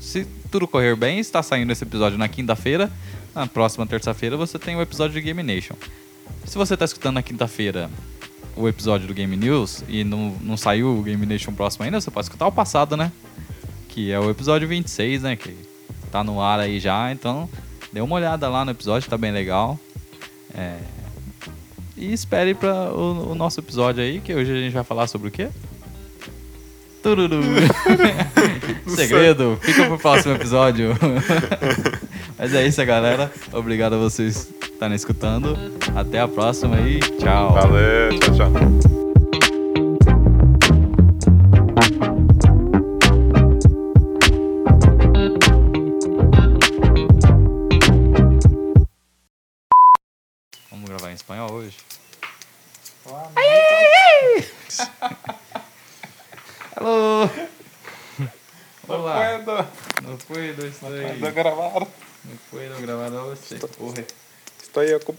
Speaker 1: se tudo correr bem, está saindo esse episódio na quinta-feira. Na próxima terça-feira você tem o episódio de Game Nation. Se você está escutando na quinta-feira o episódio do Game News e não, não saiu o Game Nation próximo ainda, você pode escutar o passado, né? Que é o episódio 26, né? Que tá no ar aí já, então dê uma olhada lá no episódio, tá bem legal. É, E espere para o, o nosso episódio aí, que hoje a gente vai falar sobre o quê? Tururu. Segredo, fica pro próximo episódio. Mas é isso, galera. Obrigado a vocês estarem escutando. Até a próxima e tchau.
Speaker 2: Valeu, tchau, tchau.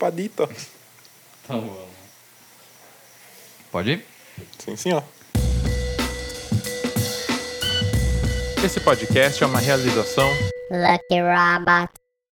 Speaker 2: Ocupadito.
Speaker 1: Tá bom. Pode ir?
Speaker 2: Sim, senhor. Esse podcast é uma realização
Speaker 4: Lucky Robot.